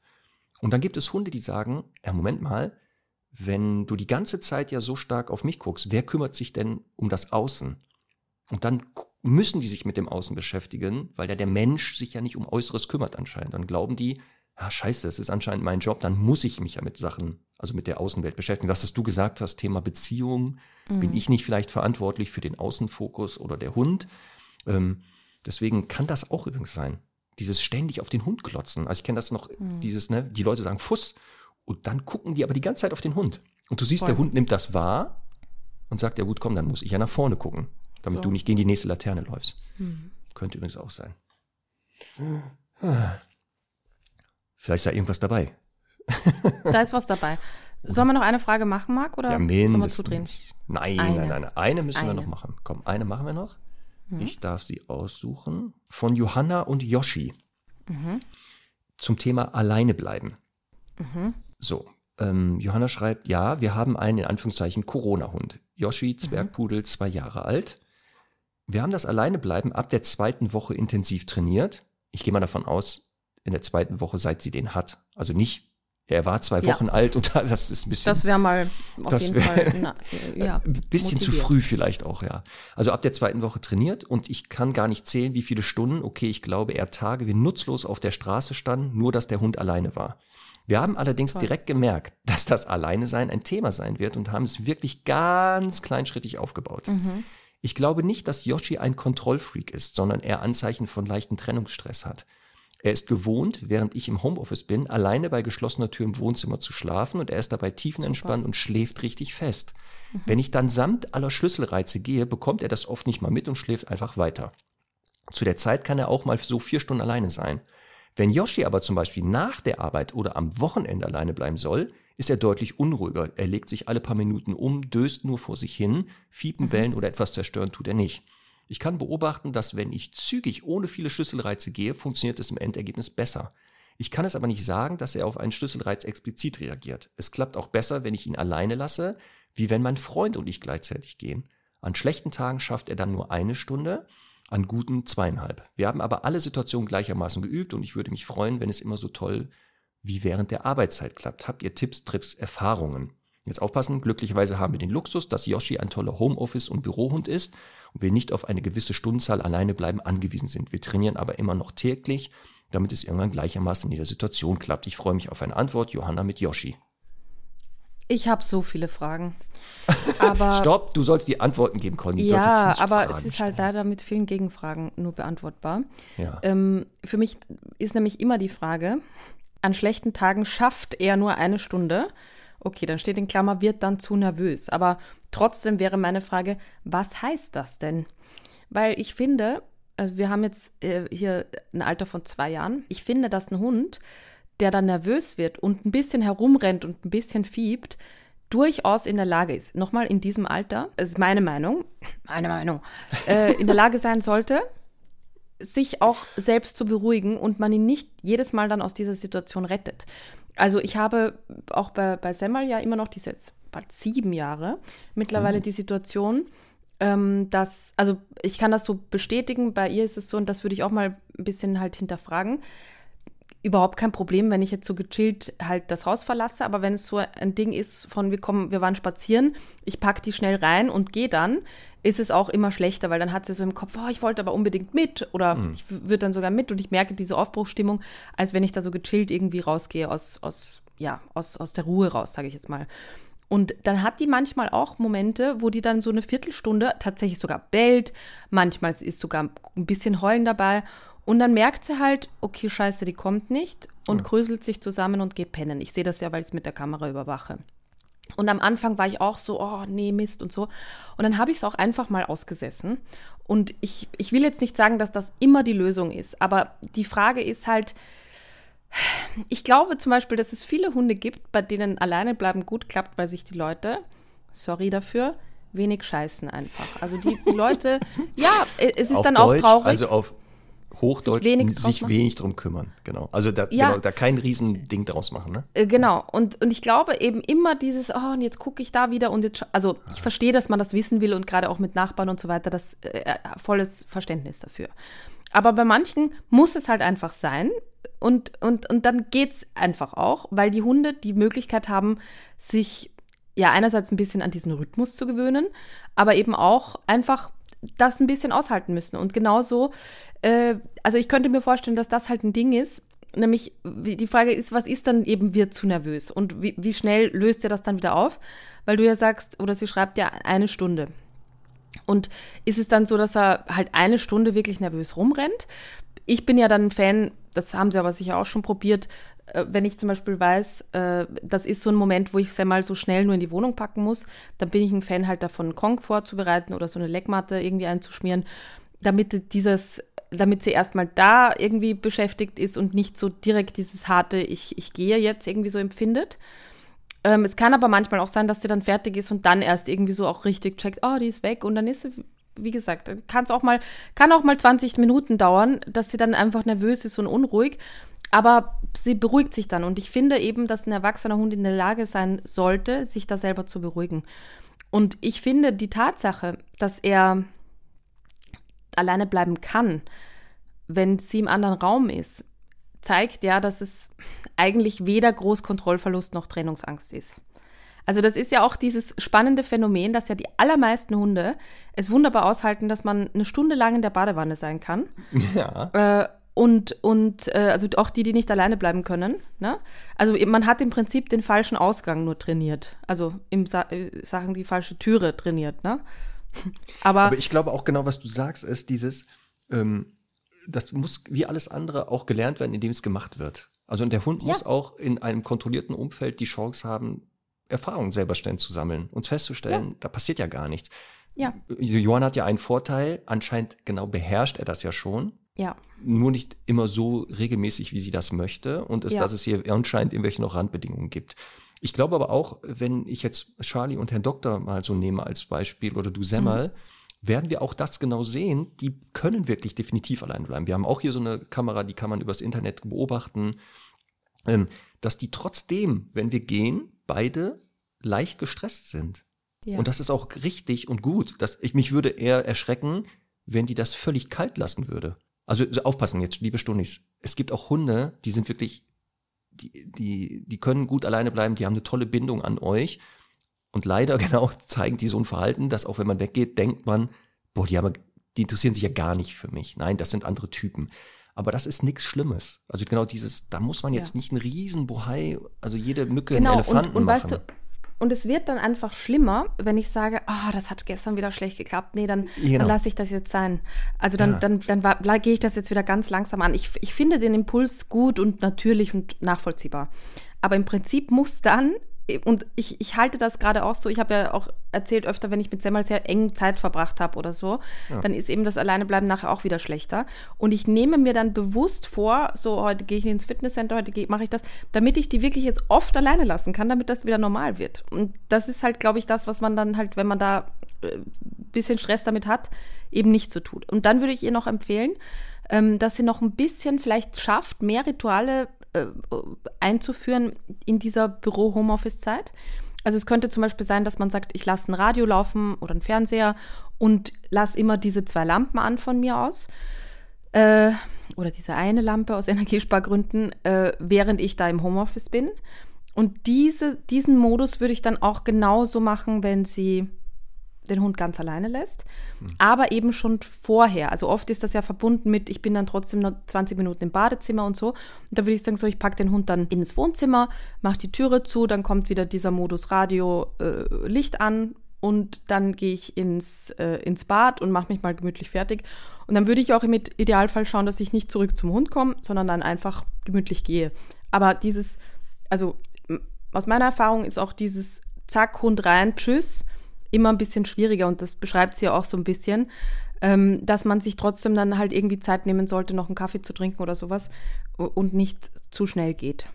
Und dann gibt es Hunde, die sagen, ja, Moment mal, wenn du die ganze Zeit ja so stark auf mich guckst, wer kümmert sich denn um das Außen? Und dann müssen die sich mit dem Außen beschäftigen, weil ja der Mensch sich ja nicht um Äußeres kümmert anscheinend. Dann glauben die, ah, scheiße, das ist anscheinend mein Job, dann muss ich mich ja mit Sachen, also mit der Außenwelt beschäftigen. Das, was du gesagt hast, Thema Beziehung, Mhm. bin ich nicht vielleicht verantwortlich für den Außenfokus oder der Hund? Ähm, deswegen kann das auch übrigens sein. Dieses ständig auf den Hund klotzen. Also ich kenne das noch, Mhm. dieses, ne, die Leute sagen Fuß und dann gucken die aber die ganze Zeit auf den Hund. Und du siehst, Voll. der Hund nimmt das wahr und sagt, ja gut, komm, dann muss ich ja nach vorne gucken, damit So. du nicht gegen die nächste Laterne läufst. Mhm. Könnte übrigens auch sein. Vielleicht ist da irgendwas dabei. Da ist was dabei. Sollen wir noch eine Frage machen, Marc? Oder Ja, wir mindestens. zudrehen? Nein, Eine. nein, nein. Eine müssen wir Eine. noch machen. Komm, eine machen wir noch. Mhm. Ich darf sie aussuchen. Von Johanna und Yoshi. Mhm. Zum Thema alleine bleiben. Mhm. So, ähm, Johanna schreibt, ja, wir haben einen in Anführungszeichen Corona-Hund. Yoshi, Zwergpudel, zwei Jahre alt. Wir haben das Alleinebleiben ab der zweiten Woche intensiv trainiert. Ich gehe mal davon aus, in der zweiten Woche, seit sie den hat. Also nicht, er war zwei Ja. Wochen alt und das ist ein bisschen. Das wäre mal auf Das jeden Fall. Na, ja, Ein bisschen zu motiviert. früh vielleicht auch, ja. Also ab der zweiten Woche trainiert und ich kann gar nicht zählen, wie viele Stunden. Okay, ich glaube eher Tage, wir nutzlos auf der Straße standen, nur dass der Hund alleine war. Wir haben allerdings Toll. direkt gemerkt, dass das Alleine-Sein ein Thema sein wird und haben es wirklich ganz kleinschrittig aufgebaut. Mhm. Ich glaube nicht, dass Yoshi ein Kontrollfreak ist, sondern eher Anzeichen von leichten Trennungsstress hat. Er ist gewohnt, während ich im Homeoffice bin, alleine bei geschlossener Tür im Wohnzimmer zu schlafen und er ist dabei tiefenentspannt und schläft richtig fest. Wenn ich dann samt aller Schlüsselreize gehe, bekommt er das oft nicht mal mit und schläft einfach weiter. Zu der Zeit kann er auch mal so vier Stunden alleine sein. Wenn Yoshi aber zum Beispiel nach der Arbeit oder am Wochenende alleine bleiben soll, ist er deutlich unruhiger. Er legt sich alle paar Minuten um, döst nur vor sich hin, fiepen, bellen oder etwas zerstören tut er nicht. Ich kann beobachten, dass wenn ich zügig ohne viele Schlüsselreize gehe, funktioniert es im Endergebnis besser. Ich kann es aber nicht sagen, dass er auf einen Schlüsselreiz explizit reagiert. Es klappt auch besser, wenn ich ihn alleine lasse, wie wenn mein Freund und ich gleichzeitig gehen. An schlechten Tagen schafft er dann nur eine Stunde, an guten zweieinhalb. Wir haben aber alle Situationen gleichermaßen geübt und ich würde mich freuen, wenn es immer so toll wie während der Arbeitszeit klappt. Habt ihr Tipps, Trips, Erfahrungen? Jetzt aufpassen, glücklicherweise haben wir den Luxus, dass Yoshi ein toller Homeoffice- und Bürohund ist und wir nicht auf eine gewisse Stundenzahl alleine bleiben angewiesen sind. Wir trainieren aber immer noch täglich, damit es irgendwann gleichermaßen in jeder Situation klappt. Ich freue mich auf eine Antwort. Johanna mit Yoshi. Ich habe so viele Fragen. Aber Stopp, du sollst die Antworten geben, Conny. Ja, aber Fragen es ist halt leider mit vielen Gegenfragen nur beantwortbar. Ja. Ähm, für mich ist nämlich immer die Frage, an schlechten Tagen schafft er nur eine Stunde. Okay, dann steht in Klammer, wird dann zu nervös. Aber trotzdem wäre meine Frage, was heißt das denn? Weil ich finde, also wir haben jetzt äh, hier ein Alter von zwei Jahren. Ich finde, dass ein Hund, der dann nervös wird und ein bisschen herumrennt und ein bisschen fiebt, durchaus in der Lage ist, nochmal in diesem Alter, es ist meine Meinung, meine Meinung, äh, in der Lage sein sollte, sich auch selbst zu beruhigen und man ihn nicht jedes Mal dann aus dieser Situation rettet. Also ich habe auch bei, bei Semmel ja immer noch diese jetzt bald sieben Jahre mittlerweile die Situation, ähm, dass, also ich kann das so bestätigen, bei ihr ist es so, und das würde ich auch mal ein bisschen halt hinterfragen, überhaupt kein Problem, wenn ich jetzt so gechillt halt das Haus verlasse, aber wenn es so ein Ding ist von wir kommen, wir waren spazieren, ich packe die schnell rein und gehe dann, ist es auch immer schlechter, weil dann hat sie so im Kopf, oh, ich wollte aber unbedingt mit oder Mhm. ich würde dann sogar mit und ich merke diese Aufbruchstimmung, als wenn ich da so gechillt irgendwie rausgehe aus, aus, ja, aus, aus der Ruhe raus, sage ich jetzt mal. Und dann hat die manchmal auch Momente, wo die dann so eine Viertelstunde tatsächlich sogar bellt, manchmal ist sogar ein bisschen Heulen dabei und dann merkt sie halt, okay, scheiße, die kommt nicht und kröselt sich zusammen und geht pennen. Ich sehe das ja, weil ich es mit der Kamera überwache. Und am Anfang war ich auch so, oh nee, Mist und so. Und dann habe ich es auch einfach mal ausgesessen. Und ich, ich will jetzt nicht sagen, dass das immer die Lösung ist, aber die Frage ist halt, ich glaube zum Beispiel, dass es viele Hunde gibt, bei denen alleine bleiben gut klappt, weil sich die Leute, sorry dafür, wenig scheißen einfach. Also die Leute, ja, es ist auf dann Deutsch, auch traurig. also auf Hochdeutsch, Sich sich wenig wenig, draus machen. drum kümmern. Genau. Also da, Ja. genau, da kein Riesending draus machen. Ne? Äh, Genau, und, und ich glaube eben immer dieses, oh, und jetzt gucke ich da wieder und jetzt, also ich verstehe, dass man das wissen will und gerade auch mit Nachbarn und so weiter, das äh, volles Verständnis dafür. Aber bei manchen muss es halt einfach sein und, und, und dann geht es einfach auch, weil die Hunde die Möglichkeit haben, sich ja einerseits ein bisschen an diesen Rhythmus zu gewöhnen, aber eben auch einfach das ein bisschen aushalten müssen. Und genauso, äh, also ich könnte mir vorstellen, dass das halt ein Ding ist, nämlich die Frage ist, was ist dann eben wird zu nervös und wie, wie schnell löst ihr das dann wieder auf? Weil du ja sagst, oder sie schreibt ja eine Stunde. Und ist es dann so, dass er halt eine Stunde wirklich nervös rumrennt? Ich bin ja dann ein Fan, das haben sie aber sicher auch schon probiert, wenn ich zum Beispiel weiß, äh, das ist so ein Moment, wo ich es mal so schnell nur in die Wohnung packen muss, dann bin ich ein Fan halt davon, Kong vorzubereiten oder so eine Leckmatte irgendwie einzuschmieren, damit dieses, damit sie erstmal da irgendwie beschäftigt ist und nicht so direkt dieses harte, ich, ich gehe jetzt irgendwie so empfindet. Ähm, es kann aber manchmal auch sein, dass sie dann fertig ist und dann erst irgendwie so auch richtig checkt, oh, die ist weg und dann ist sie, wie gesagt, kann es auch mal, kann auch mal 20 Minuten dauern, dass sie dann einfach nervös ist und unruhig. Aber sie beruhigt sich dann und ich finde eben, dass ein erwachsener Hund in der Lage sein sollte, sich da selber zu beruhigen. Und ich finde die Tatsache, dass er alleine bleiben kann, wenn sie im anderen Raum ist, zeigt ja, dass es eigentlich weder Großkontrollverlust noch Trennungsangst ist. Also das ist ja auch dieses spannende Phänomen, dass ja die allermeisten Hunde es wunderbar aushalten, dass man eine Stunde lang in der Badewanne sein kann. Ja. Äh, und und äh, also auch die, die nicht alleine bleiben können. Ne? Also man hat im Prinzip den falschen Ausgang nur trainiert. Also im Sa äh, Sachen die falsche Türe trainiert. Ne? Aber, Aber ich glaube auch genau, was du sagst, ist dieses, ähm, das muss wie alles andere auch gelernt werden, indem es gemacht wird. Also und der Hund muss auch in einem kontrollierten Umfeld die Chance haben, Erfahrungen selber ständig zu sammeln und festzustellen, da passiert ja gar nichts. ja, Johann hat ja einen Vorteil, anscheinend genau beherrscht er das ja schon, ja, nur nicht immer so regelmäßig, wie sie das möchte und es, Ja. dass es hier anscheinend irgendwelche noch Randbedingungen gibt. Ich glaube aber auch, wenn ich jetzt Charlie und Herrn Doktor mal so nehme als Beispiel oder du Semmel, werden wir auch das genau sehen. Die können wirklich definitiv allein bleiben. Wir haben auch hier so eine Kamera, die kann man übers Internet beobachten, ähm, dass die trotzdem, wenn wir gehen, beide leicht gestresst sind. ja. Und das ist auch richtig und gut. Das, ich, mich würde eher erschrecken, wenn die das völlig kalt lassen würde. Also so aufpassen jetzt, liebe Stundis. Es gibt auch Hunde, die sind wirklich, die, die, die können gut alleine bleiben, die haben eine tolle Bindung an euch. Und leider genau zeigen die so ein Verhalten, dass auch wenn man weggeht, denkt man, boah, die, haben, die interessieren sich ja gar nicht für mich. Nein, das sind andere Typen. Aber das ist nichts Schlimmes. Also genau dieses, da muss man jetzt Ja. nicht einen riesen Bohai, also jede Mücke genau, einen Elefanten und, und machen. weißt du, und es wird dann einfach schlimmer, wenn ich sage, ah, das hat gestern wieder schlecht geklappt. Nee, dann, Genau. dann lasse ich das jetzt sein. Also dann, Ja. dann, dann, la- gehe ich das jetzt wieder ganz langsam an. Ich, ich finde den Impuls gut und natürlich und nachvollziehbar. Aber im Prinzip muss dann, und ich, ich halte das gerade auch so, ich habe ja auch erzählt öfter, wenn ich mit Semmel sehr eng Zeit verbracht habe oder so, dann ist eben das Alleinebleiben nachher auch wieder schlechter. Und ich nehme mir dann bewusst vor, so heute gehe ich ins Fitnesscenter, heute mache ich das, damit ich die wirklich jetzt oft alleine lassen kann, damit das wieder normal wird. Und das ist halt, glaube ich, das, was man dann halt, wenn man da ein bisschen Stress damit hat, eben nicht so tut. Und dann würde ich ihr noch empfehlen, ähm, dass sie noch ein bisschen vielleicht schafft, mehr Rituale äh, einzuführen in dieser Büro-Homeoffice-Zeit. Also es könnte zum Beispiel sein, dass man sagt, ich lasse ein Radio laufen oder einen Fernseher und lasse immer diese zwei Lampen an von mir aus. Äh, oder diese eine Lampe aus Energiespargründen, äh, während ich da im Homeoffice bin. Und diese, diesen Modus würde ich dann auch genauso machen, wenn sie den Hund ganz alleine lässt, mhm. aber eben schon vorher. Also oft ist das ja verbunden mit, ich bin dann trotzdem noch 20 Minuten im Badezimmer und so. Und da würde ich sagen, so, ich packe den Hund dann ins Wohnzimmer, mache die Türe zu, dann kommt wieder dieser Modus Radio, äh, Licht an und dann gehe ich ins, äh, ins Bad und mache mich mal gemütlich fertig. Und dann würde ich auch im Idealfall schauen, dass ich nicht zurück zum Hund komme, sondern dann einfach gemütlich gehe. Aber dieses, also aus meiner Erfahrung ist auch dieses Zack, Hund rein, tschüss, immer ein bisschen schwieriger und das beschreibt sie ja auch so ein bisschen, ähm, dass man sich trotzdem dann halt irgendwie Zeit nehmen sollte, noch einen Kaffee zu trinken oder sowas und nicht zu schnell geht.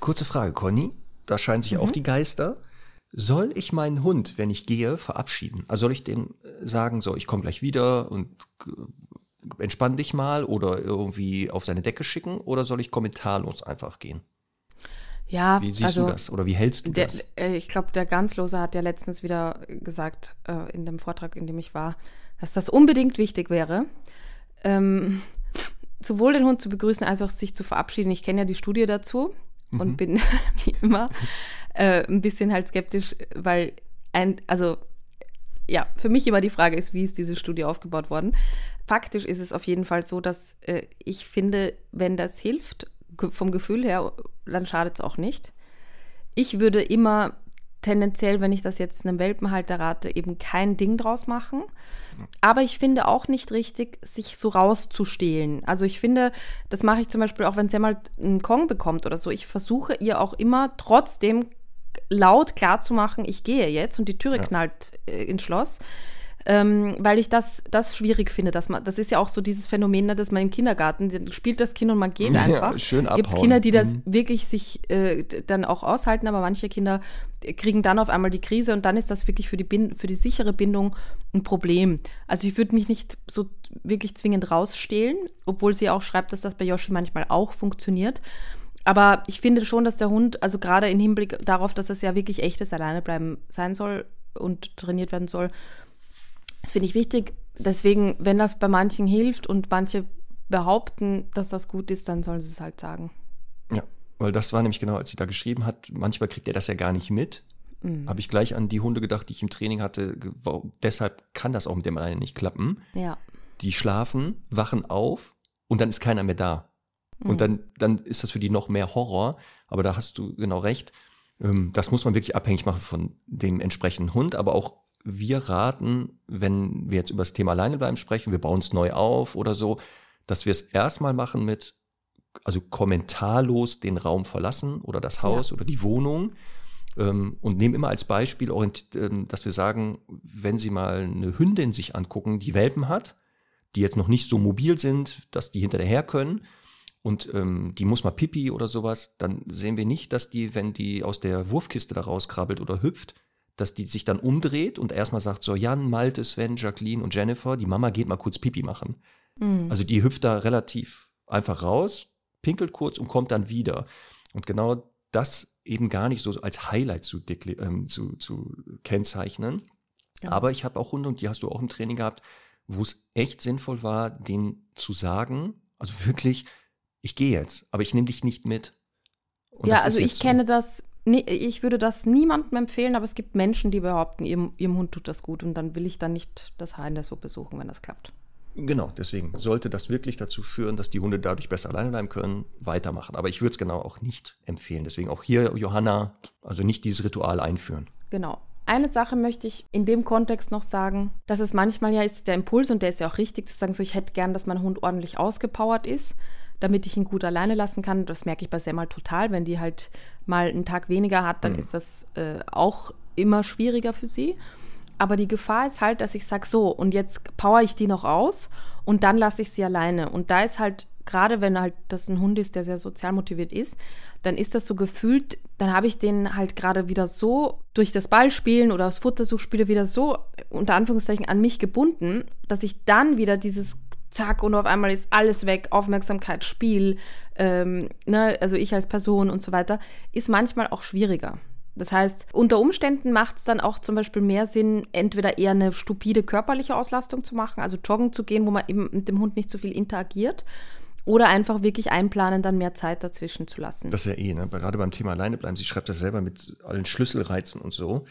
Kurze Frage, Conny. Da scheinen sich mhm. auch die Geister. Soll ich meinen Hund, wenn ich gehe, verabschieden? Also soll ich den äh, sagen, so, ich komme gleich wieder und entspann dich mal oder irgendwie auf seine Decke schicken oder soll ich kommentarlos einfach gehen? Ja, wie siehst also, du das oder wie hältst du der, das? Äh, ich glaube, der Ganzlose hat ja letztens wieder gesagt, äh, in dem Vortrag, in dem ich war, dass das unbedingt wichtig wäre, ähm, sowohl den Hund zu begrüßen als auch sich zu verabschieden. Ich kenne ja die Studie dazu mhm. und bin wie immer äh, ein bisschen halt skeptisch, weil ein, also ja, für mich immer die Frage ist, wie ist diese Studie aufgebaut worden? Faktisch ist es auf jeden Fall so, dass äh, ich finde, wenn das hilft vom Gefühl her, dann schadet es auch nicht. Ich würde immer tendenziell, wenn ich das jetzt einem Welpenhalter rate, eben kein Ding draus machen. Aber ich finde auch nicht richtig, sich so rauszustehlen. Also ich finde, das mache ich zum Beispiel auch, wenn sie mal einen Kong bekommt oder so. Ich versuche ihr auch immer trotzdem laut klarzumachen, ich gehe jetzt und die Türe ja. knallt äh, ins Schloss ähm, weil ich das, das schwierig finde. Dass man, das ist ja auch so dieses Phänomen, ne, dass man im Kindergarten spielt das Kind und man geht einfach. Ja, schön abhauen. Gibt Kinder, die das mhm. wirklich sich äh, dann auch aushalten, aber manche Kinder kriegen dann auf einmal die Krise und dann ist das wirklich für die, Bind für die sichere Bindung ein Problem. Also ich würde mich nicht so wirklich zwingend rausstehlen, obwohl sie auch schreibt, dass das bei Yoshi manchmal auch funktioniert. Aber ich finde schon, dass der Hund, also gerade im Hinblick darauf, dass es ja wirklich echtes Alleinebleiben sein soll und trainiert werden soll, das finde ich wichtig. Deswegen, wenn das bei manchen hilft und manche behaupten, dass das gut ist, dann sollen sie es halt sagen. Ja, weil das war nämlich genau, als sie da geschrieben hat, manchmal kriegt er das ja gar nicht mit. Mhm. Habe ich gleich an die Hunde gedacht, die ich im Training hatte. Deshalb kann das auch mit dem alleine nicht klappen. Ja. Die schlafen, wachen auf und dann ist keiner mehr da. Und mhm. dann, dann ist das für die noch mehr Horror. Aber da hast du genau recht. Ähm, das muss man wirklich abhängig machen von dem entsprechenden Hund, aber auch wir raten, wenn wir jetzt über das Thema Alleinebleiben sprechen, wir bauen es neu auf oder so, dass wir es erstmal machen mit, also kommentarlos den Raum verlassen oder das Haus ja. oder die Wohnung ähm, und nehmen immer als Beispiel, ähm, dass wir sagen, wenn Sie mal eine Hündin sich angucken, die Welpen hat, die jetzt noch nicht so mobil sind, dass die hinterher können und ähm, die muss mal pipi oder sowas, dann sehen wir nicht, dass die, wenn die aus der Wurfkiste da rauskrabbelt oder hüpft, dass die sich dann umdreht und erstmal sagt so, Jan, Malte, Sven, Jacqueline und Jennifer, die Mama geht mal kurz Pipi machen. Mhm. Also die hüpft da relativ einfach raus, pinkelt kurz und kommt dann wieder. Und genau das eben gar nicht so als Highlight zu, ähm, zu, zu kennzeichnen. Ja. Aber ich habe auch Hunde, und die hast du auch im Training gehabt, wo es echt sinnvoll war, denen zu sagen, also wirklich, ich gehe jetzt, aber ich nehme dich nicht mit. Und ja, also ich so. kenne das ich würde das niemandem empfehlen, aber es gibt Menschen, die behaupten, ihrem, ihrem Hund tut das gut und dann will ich dann nicht das Haar in der Suppe suchen, wenn das klappt. Genau, deswegen sollte das wirklich dazu führen, dass die Hunde dadurch besser alleine bleiben können, weitermachen. Aber ich würde es genau auch nicht empfehlen. Deswegen auch hier, Johanna, also nicht dieses Ritual einführen. Genau. Eine Sache möchte ich in dem Kontext noch sagen, dass es manchmal ja ist der Impuls und der ist ja auch richtig zu sagen, so ich hätte gern, dass mein Hund ordentlich ausgepowert ist damit ich ihn gut alleine lassen kann. Das merke ich bei Semmel total. Wenn die halt mal einen Tag weniger hat, dann mhm. ist das äh, auch immer schwieriger für sie. Aber die Gefahr ist halt, dass ich sage, so, und jetzt power ich die noch aus und dann lasse ich sie alleine. Und da ist halt, gerade wenn halt das ein Hund ist, der sehr sozial motiviert ist, dann ist das so gefühlt, dann habe ich den halt gerade wieder so durch das Ballspielen oder das Futtersuchspiele wieder so unter Anführungszeichen an mich gebunden, dass ich dann wieder dieses zack, und auf einmal ist alles weg, Aufmerksamkeit, Spiel, ähm, ne, also ich als Person und so weiter, ist manchmal auch schwieriger. Das heißt, unter Umständen macht es dann auch zum Beispiel mehr Sinn, entweder eher eine stupide körperliche Auslastung zu machen, also joggen zu gehen, wo man eben mit dem Hund nicht so viel interagiert, oder einfach wirklich einplanen, dann mehr Zeit dazwischen zu lassen. Das ist ja eh, ne? gerade beim Thema alleine bleiben. Sie schreibt das selber mit allen Schlüsselreizen und so.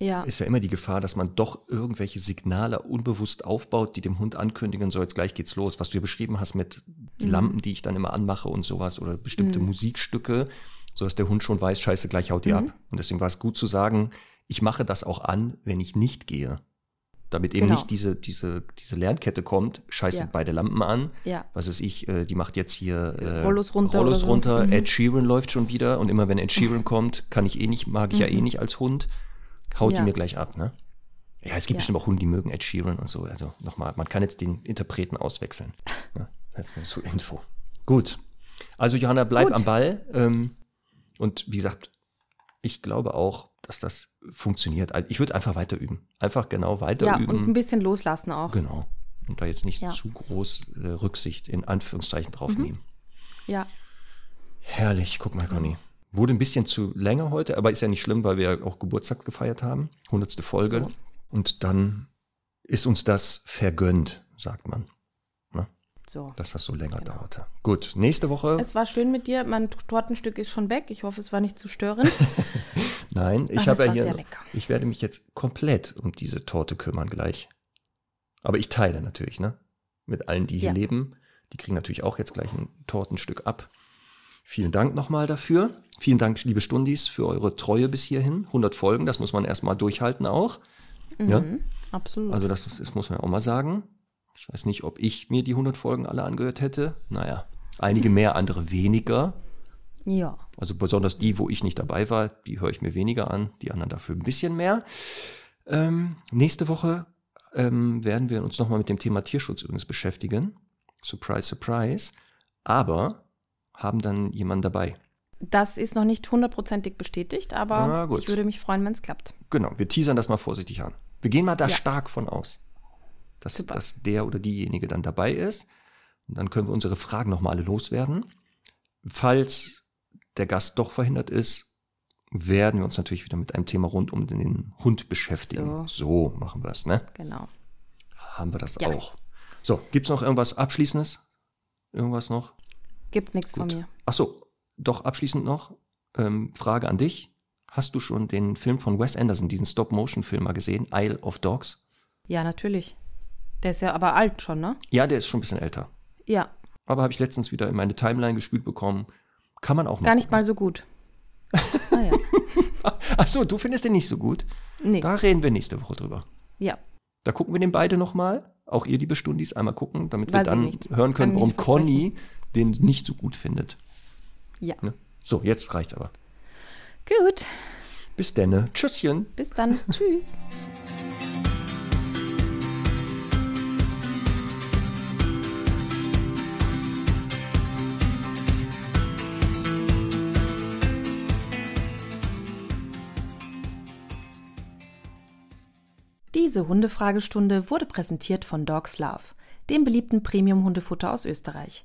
Ja. ist ja immer die Gefahr, dass man doch irgendwelche Signale unbewusst aufbaut, die dem Hund ankündigen, so jetzt gleich geht's los. Was du ja beschrieben hast mit Mhm. Lampen, die ich dann immer anmache und sowas oder bestimmte Musikstücke, so dass der Hund schon weiß, scheiße, gleich haut die Mhm. ab. Und deswegen war es gut zu sagen, ich mache das auch an, wenn ich nicht gehe. Damit eben Genau. nicht diese, diese, diese Lernkette kommt, scheiße Ja. beide Lampen an. Ja. Was ist ich, äh, die macht jetzt hier äh, Rollos runter Rollos oder so. runter, Mhm. Ed Sheeran läuft schon wieder und immer wenn Ed Sheeran kommt, kann ich eh nicht, mag ich ja eh nicht als Hund, haut die. Ja. mir gleich ab, ne? Ja, es gibt Ja. bestimmt auch Hunde, die mögen Ed Sheeran und so. Also nochmal, man kann jetzt den Interpreten auswechseln. Ja, jetzt nur zur Info. Gut. Also Johanna, bleib Gut. am Ball. Ähm, und wie gesagt, ich glaube auch, dass das funktioniert. Also Ich würde einfach weiter üben. Einfach genau weiter Ja, und ein üben. bisschen loslassen auch. Genau. Und da jetzt nicht Ja. zu groß äh, Rücksicht in Anführungszeichen drauf Mhm. nehmen. Ja. Herrlich, guck mal, Conny. Wurde ein bisschen zu länger heute, aber ist ja nicht schlimm, weil wir ja auch Geburtstag gefeiert haben. Hundertste Folge. So. Und dann ist uns das vergönnt, sagt man, So. dass das so länger Genau. dauerte. Gut, nächste Woche. Es war schön mit dir. Mein Tortenstück ist schon weg. Ich hoffe, es war nicht zu störend. Nein, ich habe ja hier. sehr lecker. Ich werde mich jetzt komplett um diese Torte kümmern gleich. Aber ich teile natürlich, ne? Mit allen, die hier Ja. leben. Die kriegen natürlich auch jetzt gleich ein Tortenstück ab. Vielen Dank nochmal dafür. Vielen Dank, liebe Stundis, für eure Treue bis hierhin. 100 Folgen, das muss man erstmal durchhalten auch. Ja? Mhm, absolut. Also das, das muss man auch mal sagen. Ich weiß nicht, ob ich mir die 100 Folgen alle angehört hätte. Naja, einige mehr, andere weniger. ja. Also besonders die, wo ich nicht dabei war, die höre ich mir weniger an, die anderen dafür ein bisschen mehr. Ähm, nächste Woche ähm, werden wir uns nochmal mit dem Thema Tierschutz übrigens beschäftigen. Surprise, surprise. Aber haben dann jemanden dabei. Das ist noch nicht hundertprozentig bestätigt, aber ich würde mich freuen, wenn es klappt. Genau, wir teasern das mal vorsichtig an. Wir gehen mal da Ja. stark von aus, dass, Super. dass der oder diejenige dann dabei ist. Und dann können wir unsere Fragen nochmal alle loswerden. Falls der Gast doch verhindert ist, werden wir uns natürlich wieder mit einem Thema rund um den Hund beschäftigen. So, machen wir es, ne? Genau. Haben wir das Ja. auch. So, gibt es noch irgendwas Abschließendes? Irgendwas noch? Gibt nichts von mir. Ach so, doch abschließend noch ähm, Frage an dich. Hast du schon den Film von Wes Anderson, diesen Stop-Motion-Film mal gesehen, Isle of Dogs? Ja, natürlich. Der ist ja aber alt schon, ne? Ja, der ist schon ein bisschen älter. Ja, Aber habe ich letztens wieder in meine Timeline gespült bekommen. Kann man auch mal. gar nicht gucken. mal so gut. Ah ja. Ach so, du findest den nicht so gut? Nee. Da reden wir nächste Woche drüber. Ja. Da gucken wir den beide nochmal. Auch ihr, liebe Stundis, einmal gucken, damit wir Weiß ich dann hören können, warum Conny den nicht so gut findet. Ja. Ne? So, jetzt reicht's aber. Gut. Bis denne. Tschüsschen. Bis dann. Tschüss. Diese Hundefragestunde wurde präsentiert von Dogs Love, dem beliebten Premium-Hundefutter aus Österreich.